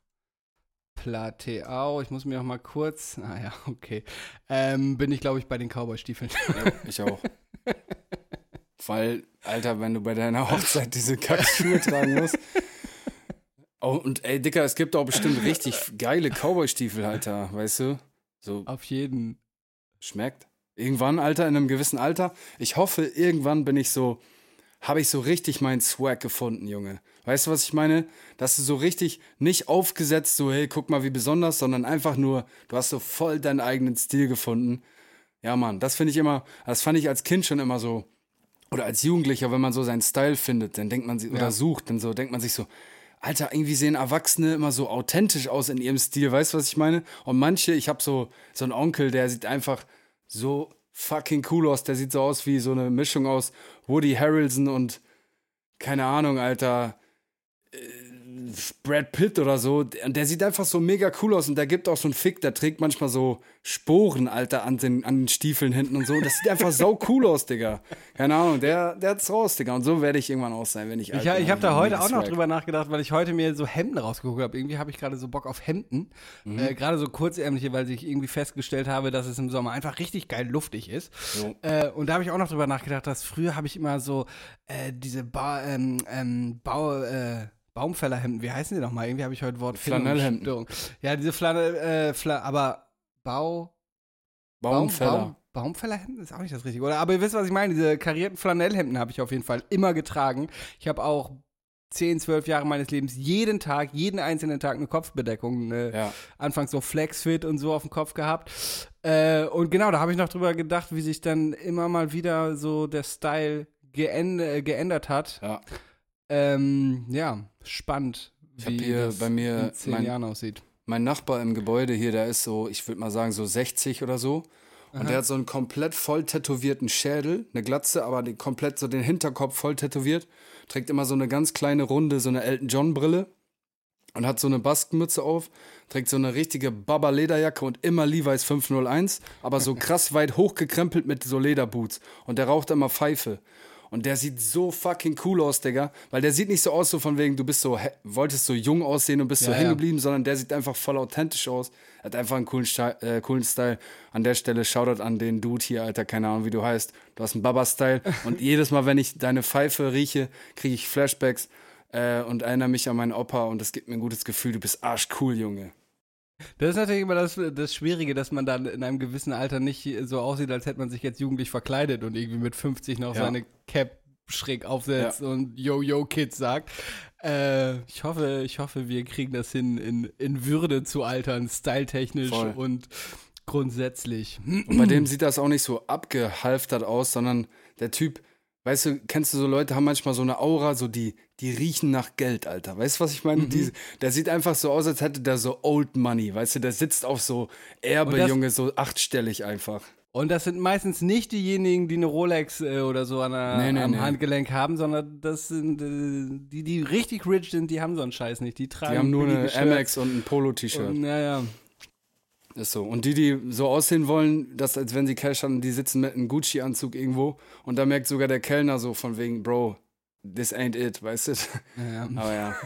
Plateau. Ich muss mir noch mal kurz, naja, okay. Ähm, bin ich, glaube ich, bei den Cowboy-Stiefeln. Ja, ich auch. Weil, Alter, wenn du bei deiner Hochzeit diese Kackschuhe tragen musst. Oh, und ey, Dicker, es gibt auch bestimmt richtig geile Cowboy-Stiefel, Alter, weißt du? So Auf jeden. schmeckt. Irgendwann, Alter, in einem gewissen Alter. Ich hoffe, irgendwann bin ich so, habe ich so richtig meinen Swag gefunden, Junge. Weißt du, was ich meine? Dass du so richtig nicht aufgesetzt, so, hey, guck mal, wie besonders, sondern einfach nur, du hast so voll deinen eigenen Stil gefunden. Ja, Mann, das finde ich immer, das fand ich als Kind schon immer so, oder als Jugendlicher, wenn man so seinen Style findet, dann denkt man sich, oder Ja. sucht, dann so denkt man sich so, Alter, irgendwie sehen Erwachsene immer so authentisch aus in ihrem Stil, weißt du, was ich meine? Und manche, ich habe so, so einen Onkel, der sieht einfach so fucking cool aus, der sieht so aus wie so eine Mischung aus Woody Harrelson und, keine Ahnung, Alter, äh, Brad Pitt oder so, der, der sieht einfach so mega cool aus und der gibt auch so einen Fick, der trägt manchmal so Sporen, Alter, an den, an den Stiefeln hinten und so. Das sieht einfach sau cool aus, Digga. Keine Ahnung, der, der hat's raus, Digga. Und so werde ich irgendwann auch sein, wenn ich alt Ich, ich habe da heute auch noch drüber nachgedacht, weil ich heute mir so Hemden rausgeguckt habe. Irgendwie habe ich gerade so Bock auf Hemden. Mhm. Äh, gerade so kurzärmliche, weil ich irgendwie festgestellt habe, dass es im Sommer einfach richtig geil luftig ist. Jo. Äh, und da habe ich auch noch drüber nachgedacht, dass früher habe ich immer so äh, diese ba ähm, ähm, Bau, äh, Baumfällerhemden, wie heißen die nochmal? Irgendwie habe ich heute Wort Flanellhemden. Ja, diese Flanell, äh, Fla aber Bau. Baumfäller. Baum, Baum, Baumfällerhemden ist auch nicht das Richtige, oder? Aber ihr wisst, was ich meine. Diese karierten Flanellhemden habe ich auf jeden Fall immer getragen. Ich habe auch 10, 12 Jahre meines Lebens jeden Tag, jeden einzelnen Tag eine Kopfbedeckung, eine, Ja. anfangs so Flexfit und so auf dem Kopf gehabt. Äh, und genau, da habe ich noch drüber gedacht, wie sich dann immer mal wieder so der Style geänd äh, geändert hat. Ja. Ähm, ja, spannend, wie das bei mir in zehn mein- Jahren aussieht. Mein Nachbar im Gebäude hier, der ist so, ich würde mal sagen, so 60 oder so. Und der hat so einen komplett voll tätowierten Schädel, eine Glatze, aber komplett so den Hinterkopf voll tätowiert. Trägt immer so eine ganz kleine Runde, so eine Elton John Brille. Und hat so eine Baskenmütze auf, trägt so eine richtige Baba-Lederjacke und immer Levi's 501, aber so krass weit hochgekrempelt mit so Lederboots. Und der raucht immer Pfeife. Und der sieht so fucking cool aus, Digga. Weil der sieht nicht so aus, so von wegen, du bist so, wolltest so jung aussehen und bist so Ja, hängen ja. geblieben, sondern der sieht einfach voll authentisch aus. Er hat einfach einen coolen, Sti- äh, coolen Style. An der Stelle Shoutout an den Dude hier, Alter, keine Ahnung, wie du heißt. Du hast einen Baba-Style. und jedes Mal, wenn ich deine Pfeife rieche, kriege ich Flashbacks äh, und erinnere mich an meinen Opa und das gibt mir ein gutes Gefühl. Du bist arschcool, Junge. Das ist natürlich immer das, das Schwierige, dass man dann in einem gewissen Alter nicht so aussieht, als hätte man sich jetzt jugendlich verkleidet und irgendwie mit 50 noch Ja. seine Cap schräg aufsetzt und Yo-Yo-Kids sagt. Äh, ich, hoffe, ich hoffe, wir kriegen das hin, in, in Würde zu altern, styletechnisch Voll. und grundsätzlich. Und bei dem sieht das auch nicht so abgehalftert aus, sondern der Typ, weißt du, kennst du so Leute, haben manchmal so eine Aura, so die, die riechen nach Geld, Alter. Weißt du, was ich meine? Mhm. Die, der sieht einfach so aus, als hätte der so Old Money, weißt du, der sitzt auf so Erbe, das- Junge, so achtstellig einfach. Und das sind meistens nicht diejenigen, die eine Rolex äh, oder so an der, Nee, nee, am nee. Handgelenk haben, sondern das sind äh, die, die richtig rich sind, die haben so einen Scheiß nicht. Die tragen Die haben nur eine Amex und ein Polo-T-Shirt. und, Ja, ja. Ist so. Und die, die so aussehen wollen, dass als wenn sie Cash haben, die sitzen mit einem Gucci-Anzug irgendwo und da merkt sogar der Kellner so von wegen, Bro, this ain't it, weißt du? ja, ja. Aber ja.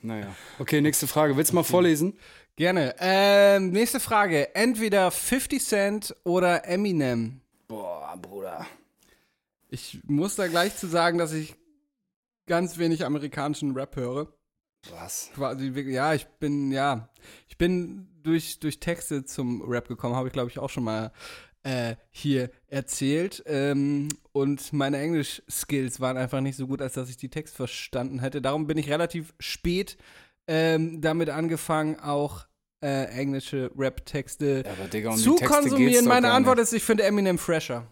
Naja. Okay, nächste Frage. Willst du mal vorlesen? Gerne. Ähm, nächste Frage. Entweder 50 Cent oder Eminem. Boah, Bruder. Ich muss da gleich zu sagen, dass ich ganz wenig amerikanischen Rap höre. Was? Quasi, wirklich- ja, ich bin, ja, ich bin durch, durch Texte zum Rap gekommen, habe ich glaube ich auch schon mal äh, hier erzählt. Ähm, und meine Englisch-Skills waren einfach nicht so gut, als dass ich die Text verstanden hätte. Darum bin ich relativ spät ähm, damit angefangen, auch äh, englische Rap-Texte Ja, um zu Texte konsumieren. Meine Antwort ist, ich finde Eminem fresher.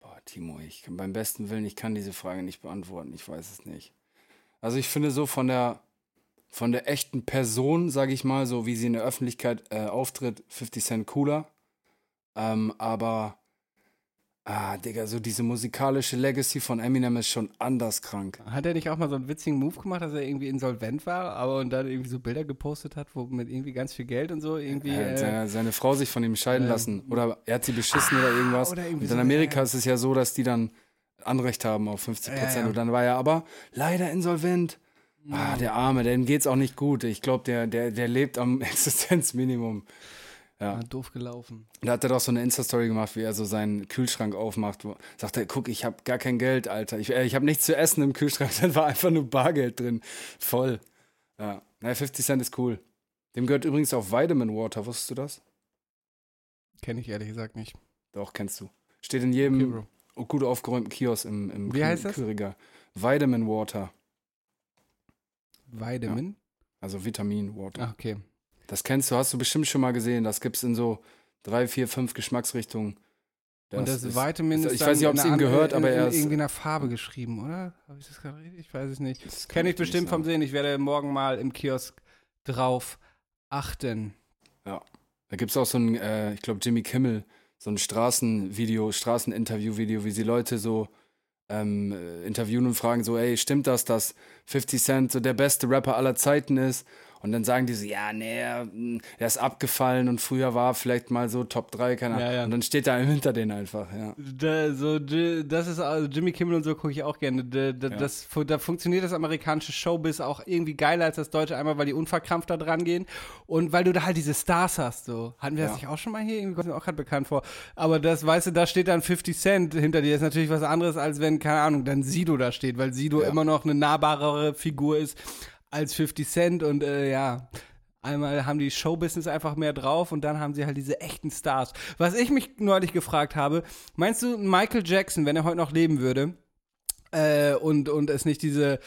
Boah, Timo, ich kann beim besten Willen, ich kann diese Frage nicht beantworten. Ich weiß es nicht. Also ich finde so von der von der echten Person, sage ich mal, so wie sie in der Öffentlichkeit äh, auftritt, 50 Cent cooler. Ähm, aber ah, Digga, so diese musikalische Legacy von Eminem ist schon anders krank. Hat er nicht auch mal so einen witzigen Move gemacht, dass er irgendwie insolvent war, aber und dann irgendwie so Bilder gepostet hat, wo mit irgendwie ganz viel Geld und so irgendwie. Äh, seine, seine Frau sich von ihm scheiden ähm, lassen. Oder er hat sie beschissen oder irgendwas. oder und in so, Amerika ist es ja so, dass die dann Anrecht haben auf 50 Prozent. Ja, ja. Und dann war er aber leider insolvent. Ah, der Arme, dem geht's auch nicht gut. Ich glaube, der, der, der lebt am Existenzminimum. ah, doof gelaufen. Da hat er doch so eine Insta-Story gemacht, wie er so seinen Kühlschrank aufmacht. Wo, sagt er, guck, ich habe gar kein Geld, Alter. Ich, äh, ich habe nichts zu essen im Kühlschrank. Dann war einfach nur Bargeld drin. Voll. Ja. Naja, 50 Cent ist cool. Dem gehört übrigens auch Vitamin Water. Wusstest du das? Kenne ich ehrlich gesagt nicht. Doch, kennst du. Steht in jedem Okay, gut aufgeräumten Kiosk im, im Wie Kühl- heißt das? Kühlregal. Vitamin Water. Vitamin? Also Vitamin Water. Ach, okay. Das kennst du, hast du bestimmt schon mal gesehen. Das gibt's in so drei, vier, fünf Geschmacksrichtungen. und das ist- Vitamin ist- ist ich weiß nicht, ob es ihm gehört, aber er ist- irgendwie in einer Farbe geschrieben, oder? Habe ich das gerade richtig? Ich weiß es nicht. Das Kenne ich bestimmt vom. Sehen. Ich werde morgen mal im Kiosk drauf achten. Da gibt's auch so ein, äh, ich glaube, Jimmy Kimmel, so ein Straßenvideo, Straßeninterview-Video, wie sie Leute so ähm, äh, interviewen und fragen so, ey, stimmt das, dass 50 Cent so der beste Rapper aller Zeiten ist? Und dann sagen die so, ja, nee, er er ist abgefallen und früher war vielleicht mal so Top 3, keine Ahnung. Ja, ja. Und dann steht da hinter denen einfach, ja. Da, so, das ist also Jimmy Kimmel und so gucke ich auch gerne. Da, da, das, fu- da funktioniert das amerikanische Showbiz auch irgendwie geiler als das deutsche, einmal weil die unverkrampft da dran gehen und weil du da halt diese Stars hast. So. Hatten wir das Ja. nicht auch schon mal hier? Irgendwie kommt mir auch gerade bekannt vor. Aber das, weißt du, da steht dann 50 Cent hinter dir. ist natürlich was anderes, als wenn, keine Ahnung, dann Sido da steht, weil Sido Ja. immer noch eine nahbarere Figur ist als 50 Cent und äh, ja. Einmal haben die Showbusiness einfach mehr drauf und dann haben sie halt diese echten Stars. Was ich mich neulich gefragt habe, meinst du Michael Jackson, wenn er heute noch leben würde äh, und, und es nicht diese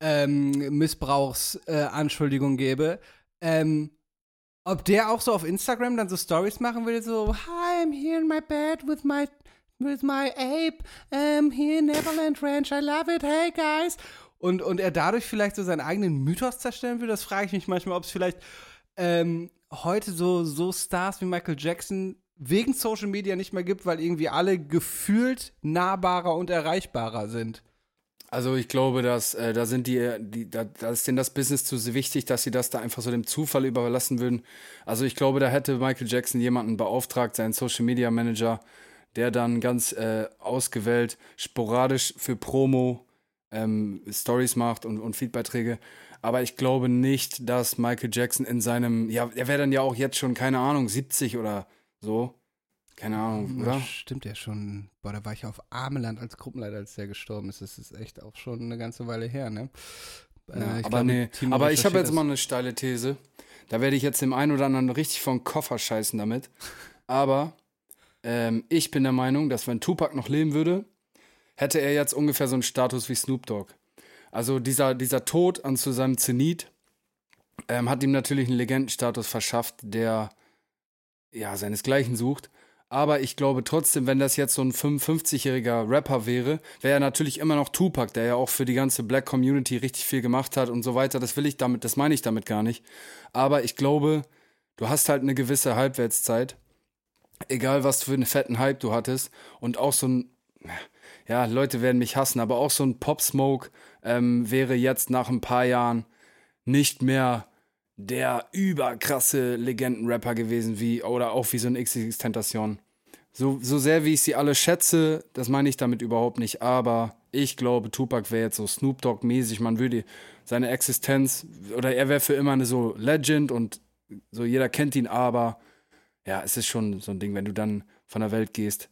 ähm, Missbrauchsanschuldigung äh, gäbe, ähm, ob der auch so auf Instagram dann so Stories machen würde, so Hi, I'm here in my bed with my with my ape, um, here in Neverland Ranch, I love it, hey guys. Und, und er dadurch vielleicht so seinen eigenen Mythos zerstören würde, das frage ich mich manchmal, ob es vielleicht ähm, heute so, so Stars wie Michael Jackson wegen Social Media nicht mehr gibt, weil irgendwie alle gefühlt nahbarer und erreichbarer sind. Also ich glaube, dass äh, da sind die, die da, da ist denen das Business zu wichtig, dass sie das da einfach so dem Zufall überlassen würden. Also ich glaube, da hätte Michael Jackson jemanden beauftragt, seinen Social Media Manager, der dann ganz äh, ausgewählt, sporadisch für Promo ähm, Stories macht und, und Feedbeiträge. Aber ich glaube nicht, dass Michael Jackson in seinem, ja, er wäre dann ja auch jetzt schon, keine Ahnung, 70 oder so. Keine Ahnung, oder? Das stimmt ja schon. Boah, da war ich auf Ameland als Gruppenleiter, als der gestorben ist. Das ist echt auch schon eine ganze Weile her, ne? Äh, Ja, ich aber glaube, nee, Timo aber ich habe jetzt mal eine steile These. Da werde ich jetzt dem einen oder anderen richtig vom Koffer scheißen damit. Aber ähm, ich bin der Meinung, dass wenn Tupac noch leben würde, hätte er jetzt ungefähr so einen Status wie Snoop Dogg. Also dieser, dieser Tod an zu seinem Zenit ähm, hat ihm natürlich einen Legendenstatus verschafft, der ja seinesgleichen sucht. Aber ich glaube trotzdem, wenn das jetzt so ein 55-jähriger Rapper wäre, wäre er natürlich immer noch Tupac, der ja auch für die ganze Black Community richtig viel gemacht hat und so weiter. Das will ich damit, das meine ich damit gar nicht. Aber ich glaube, du hast halt eine gewisse Halbwertszeit. Egal, was für einen fetten Hype du hattest. Und auch so ein, ja, Leute werden mich hassen, aber auch so ein Pop Smoke ähm, wäre jetzt nach ein paar Jahren nicht mehr der überkrasse Legendenrapper gewesen, wie, oder auch wie so ein XXX-Tentation. So, so sehr wie ich sie alle schätze, das meine ich damit überhaupt nicht, aber ich glaube, Tupac wäre jetzt so Snoop Dogg-mäßig, man würde seine Existenz, oder er wäre für immer eine so Legend und so jeder kennt ihn, aber ja, es ist schon so ein Ding, wenn du dann von der Welt gehst,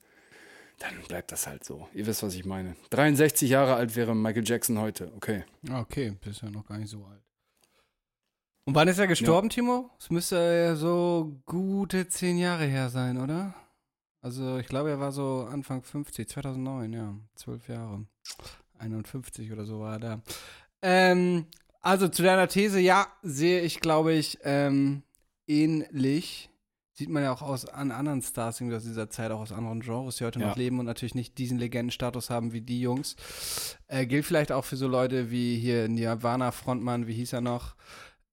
dann bleibt das halt so. Ihr wisst, was ich meine. 63 Jahre alt wäre Michael Jackson heute, okay. Ah, Okay, bist ja noch gar nicht so alt. Und wann ist er gestorben, Timo? Es müsste ja so gute zehn Jahre her sein, oder? Also ich glaube, er war so Anfang 50, 2009, ja, zwölf Jahre. 51 oder so war er da. Ähm, also zu deiner These, ja, sehe ich, glaube ich, ähm, ähnlich. Sieht man ja auch aus an anderen Stars irgendwie aus dieser Zeit, auch aus anderen Genres, die heute Ja. noch leben und natürlich nicht diesen Legendenstatus haben wie die Jungs. Äh, gilt vielleicht auch für so Leute wie hier Nirvana-Frontmann, wie hieß er noch?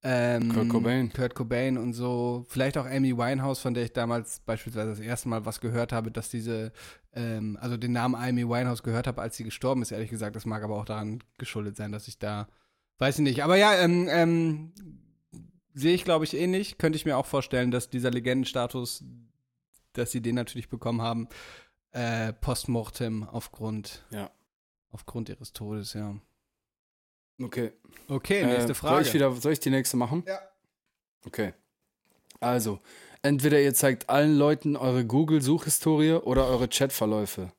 Ähm, Kurt Cobain. Kurt Cobain und so. Vielleicht auch Amy Winehouse, von der ich damals beispielsweise das erste Mal was gehört habe, dass diese, ähm, also den Namen Amy Winehouse gehört habe, als sie gestorben ist, ehrlich gesagt. Das mag aber auch daran geschuldet sein, dass ich da, weiß ich nicht. Aber ja, ähm, ähm, sehe ich, glaube ich, ähnlich. Könnte ich mir auch vorstellen, dass dieser Legendenstatus, dass sie den natürlich bekommen haben, äh, postmortem aufgrund, Ja. aufgrund ihres Todes, ja. Okay. Okay, nächste Äh, Frage. Soll ich, wieder, soll ich die nächste machen? Ja. Okay. Also, entweder ihr zeigt allen Leuten eure Google-Suchhistorie oder eure Chatverläufe.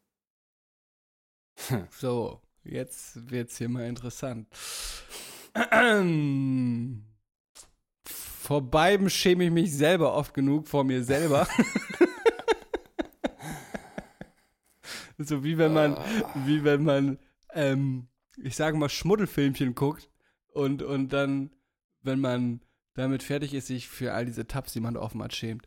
So, jetzt wird's hier mal interessant. Vor beidem schäme ich mich selber oft genug vor mir selber. so wie wenn man, wie wenn man, ähm, ich sage mal, Schmuddelfilmchen guckt und, und dann, wenn man damit fertig ist, sich für all diese Tabs, die man offen hat, schämt.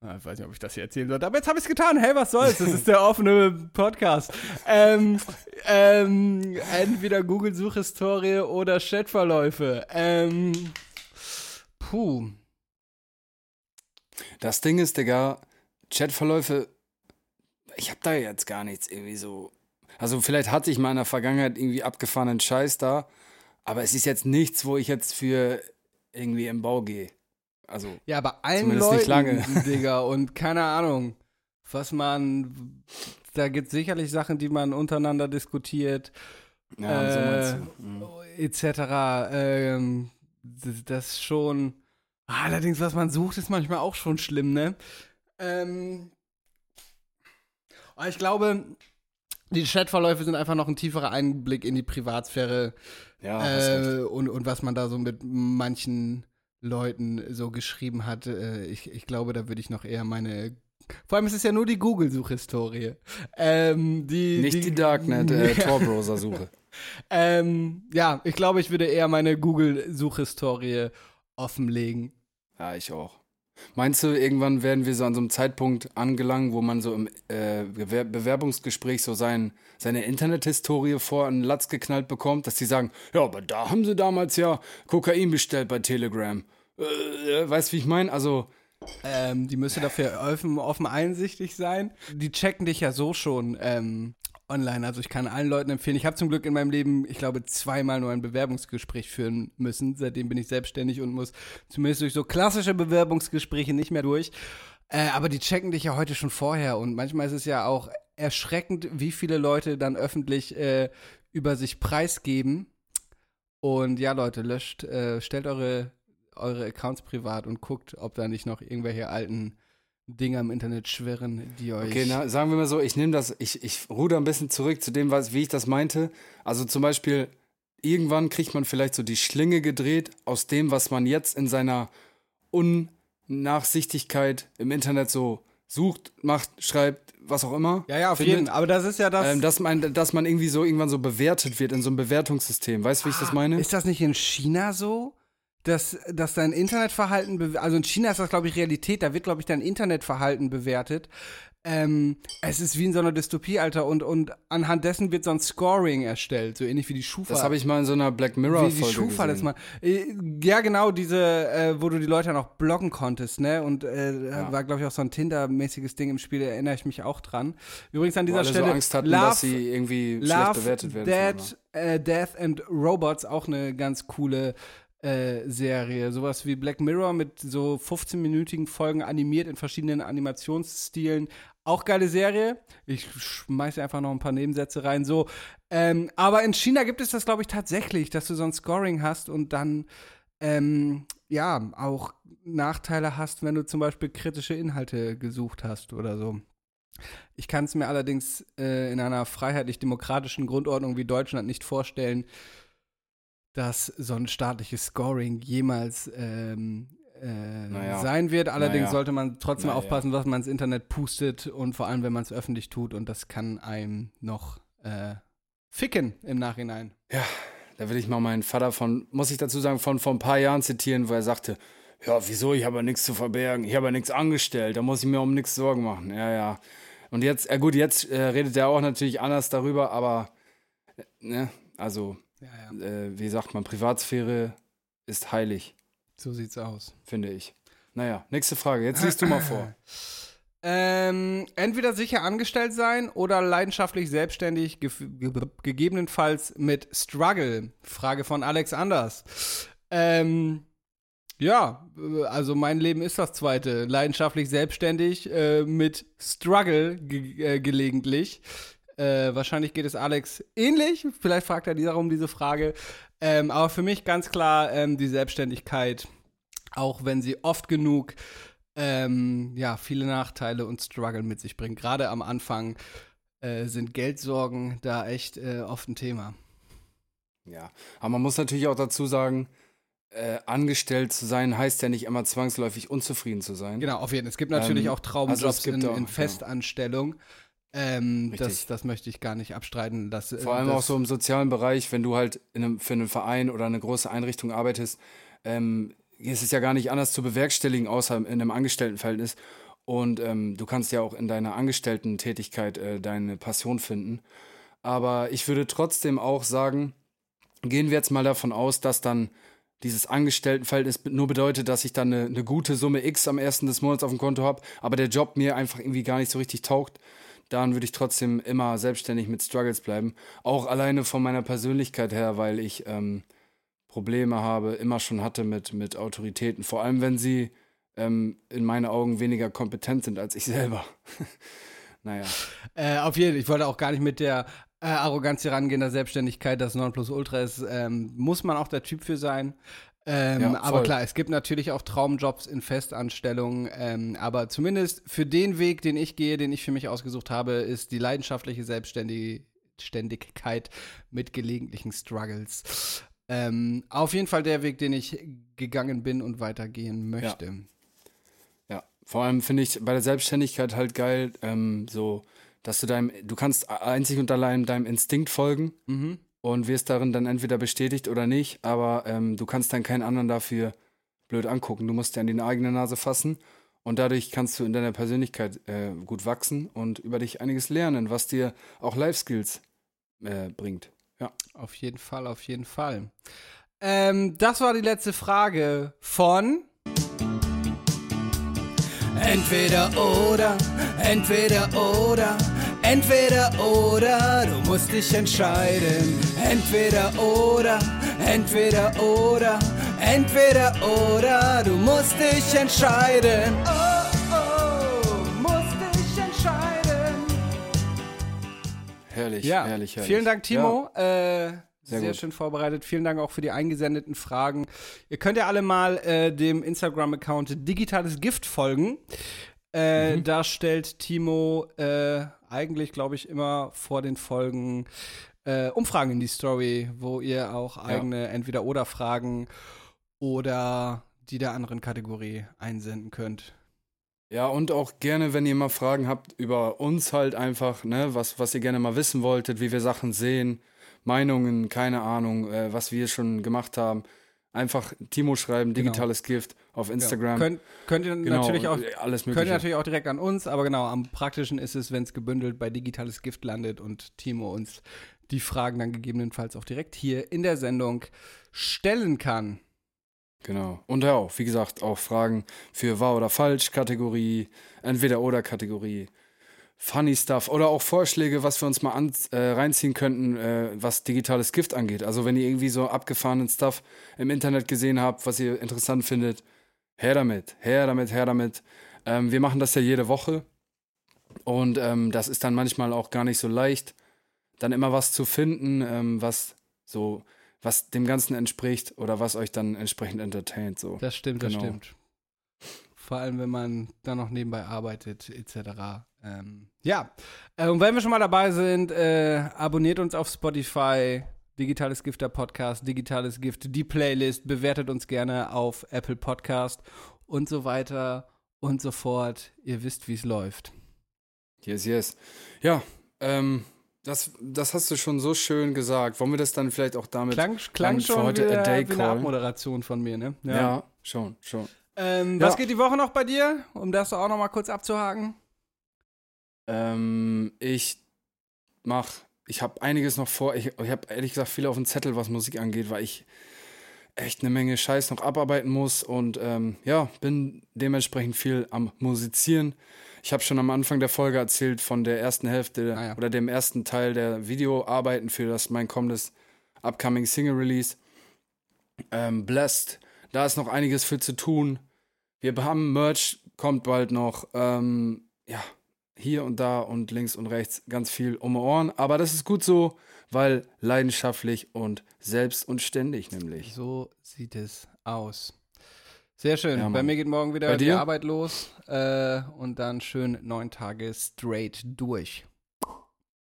Ah, Ich weiß nicht, ob ich das hier erzählen sollte, aber jetzt habe ich es getan. Hey, was soll's? Das ist der offene Podcast. Ähm, ähm, entweder Google-Suchhistorie oder Chatverläufe. Ähm, puh. Das Ding ist, Digga, Chatverläufe, ich hab da jetzt gar nichts irgendwie so. Also vielleicht hatte ich mal in der Vergangenheit irgendwie abgefahrenen Scheiß da, aber es ist jetzt nichts, wo ich jetzt für irgendwie im Bau gehe. Also Ja, aber allen Leuten, nicht lange. Digga, und keine Ahnung, was man, da gibt es sicherlich Sachen, die man untereinander diskutiert, ja, so äh, du. Mhm. etc. Ähm, das, schon, allerdings, was man sucht, ist manchmal auch schon schlimm, ne? Ähm, aber ich glaube, die Chatverläufe sind einfach noch ein tieferer Einblick in die Privatsphäre Ja, äh, und, und was man da so mit manchen Leuten so geschrieben hat. Äh, ich, ich glaube, da würde ich noch eher meine. Vor allem es ist ja nur die Google-Suchhistorie. Ähm, die, Nicht die Darknet, äh, Tor-Browser-Suche. ähm, ja, ich glaube, ich würde eher meine Google-Suchhistorie offenlegen. Ja, ich auch. Meinst du, irgendwann werden wir so an so einem Zeitpunkt angelangen, wo man so im äh, Bewer- Bewerbungsgespräch so sein, seine Internethistorie vor einen Latz geknallt bekommt, dass die sagen, ja, aber da haben sie damals ja Kokain bestellt bei Telegram. Äh, weißt du, wie ich meine? Also, Ähm, die müsste dafür offen, offen einsichtig sein. Die checken dich ja so schon ähm, online. Also ich kann allen Leuten empfehlen. Ich habe zum Glück in meinem Leben, ich glaube, zweimal nur ein Bewerbungsgespräch führen müssen. Seitdem bin ich selbstständig und muss zumindest durch so klassische Bewerbungsgespräche nicht mehr durch. Äh, aber die checken dich ja heute schon vorher. Und manchmal ist es ja auch erschreckend, wie viele Leute dann öffentlich äh, über sich preisgeben. Und ja, Leute, löscht, äh, stellt eure, eure Accounts privat und guckt, ob da nicht noch irgendwelche alten Dinger im Internet schwirren, die euch. okay, na, sagen wir mal so, ich nehme das, ich, ich ruder ein bisschen zurück zu dem, was, wie ich das meinte. Also zum Beispiel, irgendwann kriegt man vielleicht so die Schlinge gedreht aus dem, was man jetzt in seiner Unnachsichtigkeit im Internet so sucht, macht, schreibt, was auch immer. ja, ja, auf findet. jeden Fall. Aber das ist ja das. Ähm, dass, man, dass man irgendwie so irgendwann so bewertet wird in so einem Bewertungssystem. Weißt du, wie ich das meine? Ist das nicht in China so? Dass, dass dein Internetverhalten, also in China ist das, glaube ich, Realität, da wird, glaube ich, dein Internetverhalten bewertet. Ähm, es ist wie in so einer Dystopie, Alter, und, und anhand dessen wird so ein Scoring erstellt, so ähnlich wie die Schufa. Das habe ich mal in so einer Black wie die Schufa das gesehen. mal. Äh, Ja, genau, diese, äh, wo du die Leute noch blocken konntest, ne? Und äh, Ja. war, glaube ich, auch so ein Tinder-mäßiges Ding im Spiel, da erinnere ich mich auch dran. Übrigens an dieser alle Stelle. so Angst hatten, Love, dass sie irgendwie schlecht bewertet werden. Dead, äh, Death and Robots, auch eine ganz coole äh, Serie. Sowas wie Black Mirror mit so 15-minütigen Folgen animiert in verschiedenen Animationsstilen. Auch geile Serie. Ich schmeiße einfach noch ein paar Nebensätze rein. So. Ähm, aber in China gibt es das, glaube ich, tatsächlich, dass du so ein Scoring hast und dann ähm, ja auch Nachteile hast, wenn du zum Beispiel kritische Inhalte gesucht hast oder so. Ich kann es mir allerdings äh, in einer freiheitlich-demokratischen Grundordnung wie Deutschland nicht vorstellen, dass so ein staatliches Scoring jemals ähm, äh, Naja. sein wird. Allerdings Naja. sollte man trotzdem Naja. aufpassen, was man ins Internet pustet und vor allem, wenn man es öffentlich tut. Und das kann einem noch äh, ficken im Nachhinein. Da will ich mal meinen Vater von, muss ich dazu sagen, von vor ein paar Jahren zitieren, wo er sagte, ja, wieso, ich habe ja nichts zu verbergen, ich habe ja nichts angestellt, da muss ich mir um nichts Sorgen machen. Ja, ja. Und jetzt, äh, gut, jetzt äh, redet er auch natürlich anders darüber, aber, äh, ne, also, Ja, ja. äh, wie sagt man, Privatsphäre ist heilig, So sieht's aus. finde ich. Naja, nächste Frage, jetzt liest du mal vor. Ähm, entweder sicher angestellt sein oder leidenschaftlich selbstständig, ge ge gegebenenfalls mit Struggle. Frage von Alex Anders. Ähm, ja, also mein Leben ist das zweite. Leidenschaftlich selbstständig äh, mit Struggle ge äh, gelegentlich. Äh, wahrscheinlich geht es Alex ähnlich. Vielleicht fragt er darum diese Frage. Ähm, aber für mich ganz klar ähm, die Selbstständigkeit, auch wenn sie oft genug ähm, ja, viele Nachteile und Struggle mit sich bringt. Gerade am Anfang äh, sind Geldsorgen da echt äh, oft ein Thema. Ja, aber man muss natürlich auch dazu sagen, äh, angestellt zu sein heißt ja nicht immer zwangsläufig unzufrieden zu sein. Genau, auf jeden Fall. Es gibt natürlich Ähm, auch Traumjobs also es gibt in, auch, in ja. Ähm, das, das möchte ich gar nicht abstreiten. Dass, äh, Vor allem auch so im sozialen Bereich, wenn du halt in einem, für einen Verein oder eine große Einrichtung arbeitest, ähm, ist es ja gar nicht anders zu bewerkstelligen, außer in einem Angestelltenverhältnis. Und ähm, du kannst ja auch in deiner Angestellten-Tätigkeit äh, deine Passion finden. Aber ich würde trotzdem auch sagen, gehen wir jetzt mal davon aus, dass dann dieses Angestelltenverhältnis nur bedeutet, dass ich dann eine, eine gute Summe X am ersten des Monats auf dem Konto habe, aber der Job mir einfach irgendwie gar nicht so richtig taugt, dann würde ich trotzdem immer selbstständig mit Struggles bleiben. Auch alleine von meiner Persönlichkeit her, weil ich ähm, Probleme habe, immer schon hatte mit, mit Autoritäten. Vor allem, wenn sie ähm, in meinen Augen weniger kompetent sind als ich selber. naja. Äh, auf jeden Fall, ich wollte auch gar nicht mit der äh, Arroganz hier rangehen, der Selbstständigkeit, das Nonplusultra ist, ähm, muss man auch der Typ für sein. Ähm, Ja, aber klar, es gibt natürlich auch Traumjobs in Festanstellungen, ähm, aber zumindest für den Weg, den ich gehe, den ich für mich ausgesucht habe, ist die leidenschaftliche Selbstständigkeit mit gelegentlichen Struggles. Ähm, auf jeden Fall der Weg, den ich gegangen bin und weitergehen möchte. Ja, vor allem finde ich bei der Selbstständigkeit halt geil, ähm, so, dass du deinem, du kannst einzig und allein deinem Instinkt folgen Mhm. Und wirst darin dann entweder bestätigt oder nicht, aber ähm, du kannst dann keinen anderen dafür blöd angucken. Du musst dir an die eigene Nase fassen und dadurch kannst du in deiner Persönlichkeit äh, gut wachsen und über dich einiges lernen, was dir auch Life-Skills äh, bringt. Ja. Auf jeden Fall, auf jeden Fall. Ähm, das war die letzte Frage von. Entweder oder, entweder oder, entweder oder, du musst dich entscheiden. Entweder oder, entweder oder, entweder oder, du musst dich entscheiden. Oh, oh, musst dich entscheiden. Herrlich, Ja, herrlich, herrlich. vielen Dank, Timo. Äh, Sehr sehr schön vorbereitet. Vielen Dank auch für die eingesendeten Fragen. Ihr könnt ja alle mal äh, dem Instagram-Account Digitales Gift folgen. Äh, Da stellt Timo äh, eigentlich, glaube ich, immer vor den Folgen äh, Umfragen in die Story, wo ihr auch eigene Entweder-Oder-Fragen oder die der anderen Kategorie einsenden könnt. Ja, und auch gerne, wenn ihr mal Fragen habt über uns halt einfach, ne, was, was ihr gerne mal wissen wolltet, wie wir Sachen sehen, Meinungen, keine Ahnung, äh, was wir schon gemacht haben. Einfach Timo schreiben, Genau. digitales Gift auf Instagram. Könnt, könnt ihr genau, natürlich auch alles Könnt ihr natürlich auch direkt an uns, aber genau, am praktischen ist es, wenn es gebündelt bei Digitales Gift landet und Timo uns die Fragen dann gegebenenfalls auch direkt hier in der Sendung stellen kann. Genau. Und ja, auch, wie gesagt, auch Fragen für wahr oder falsch Kategorie, entweder oder Kategorie, funny stuff oder auch Vorschläge, was wir uns mal an, äh, reinziehen könnten, äh, was digitales Gift angeht. Also wenn ihr irgendwie so abgefahrenen Stuff im Internet gesehen habt, was ihr interessant findet, her damit, her damit, her damit. Ähm, wir machen das ja jede Woche und ähm, das ist dann manchmal auch gar nicht so leicht, dann immer was zu finden, ähm, was so was dem Ganzen entspricht oder was euch dann entsprechend entertaint. So. Das stimmt, das Genau. stimmt. Vor allem, wenn man dann noch nebenbei arbeitet, etc. Ähm, ja, äh, und wenn wir schon mal dabei sind, äh, abonniert uns auf Spotify, Digitales Gift der Podcast, Digitales Gift, die Playlist, bewertet uns gerne auf Apple Podcast und so weiter und so fort. Ihr wisst, wie es läuft. Yes, yes. Ja, ähm, das, das hast du schon so schön gesagt. Wollen wir das dann vielleicht auch damit. Klang, klang für schon heute wieder a day wie eine call. Abmoderation von mir, ne? Ja, schon, schon. Ähm, Ja. Was geht die Woche noch bei dir, um das auch noch mal kurz abzuhaken? Ähm, ich mach, ich habe einiges noch vor. Ich, ich habe ehrlich gesagt viel auf dem Zettel, was Musik angeht, weil ich echt eine Menge Scheiß noch abarbeiten muss und ähm, ja, bin dementsprechend viel am Musizieren. Ich habe schon am Anfang der Folge erzählt von der ersten Hälfte Ah ja. oder dem ersten Teil der Videoarbeiten für das mein kommendes upcoming Single Release. Ähm, Blessed, da ist noch einiges für zu tun. Wir haben Merch, kommt bald noch. Ähm, ja, hier und da und links und rechts ganz viel um die Ohren. Aber das ist gut so, weil leidenschaftlich und selbst und ständig nämlich. So sieht es aus. Sehr schön. Ja. Bei mir geht morgen wieder die? Arbeit los äh, und dann schön neun Tage straight durch.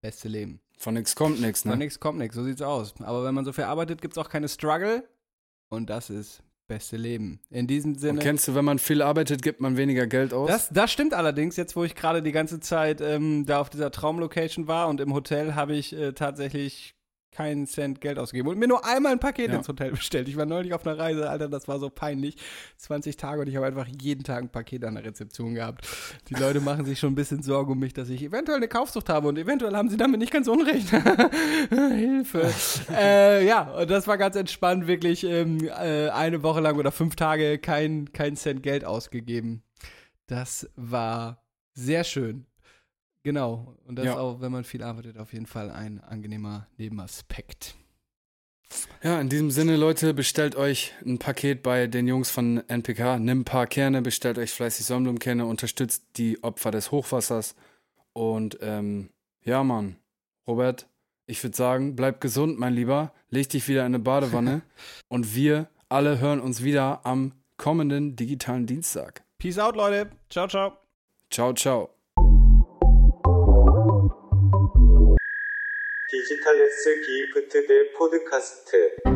Beste Leben. Von nix kommt Von ne? nichts kommt nichts, so sieht's aus. Aber wenn man so viel arbeitet, gibt's auch keine Struggle und das ist beste Leben. In diesem Und Sinne. kennst du, wenn man viel arbeitet, gibt man weniger Geld aus? Das, das stimmt allerdings, jetzt wo ich gerade die ganze Zeit ähm, da auf dieser Traumlocation war und im Hotel habe ich äh, tatsächlich keinen Cent Geld ausgegeben und mir nur einmal ein Paket Ja. ins Hotel bestellt. Ich war neulich auf einer Reise, Alter, das war so peinlich. 20 Tage und ich habe einfach jeden Tag ein Paket an der Rezeption gehabt. Die Leute machen sich schon ein bisschen Sorgen um mich, dass ich eventuell eine Kaufsucht habe und eventuell haben sie damit nicht ganz unrecht. Hilfe. äh, ja, und das war ganz entspannt, wirklich ähm, äh, eine Woche lang oder fünf Tage kein, kein Cent Geld ausgegeben. Das war sehr schön. Genau. Und das Ja. ist auch, wenn man viel arbeitet, auf jeden Fall ein angenehmer Nebenaspekt. Ja, in diesem Sinne, Leute, bestellt euch ein Paket bei den Jungs von NPK. Nimmt ein paar Kerne, bestellt euch fleißig Sonnenblumenkerne, unterstützt die Opfer des Hochwassers. Und ähm, ja, Mann, Robert, ich würde sagen, bleib gesund, mein Lieber. Leg dich wieder in eine Badewanne. und wir alle hören uns wieder am kommenden digitalen Dienstag. Peace out, Leute. Ciao, ciao. Ciao, ciao. 디지털 S 기프트 대 포드카스트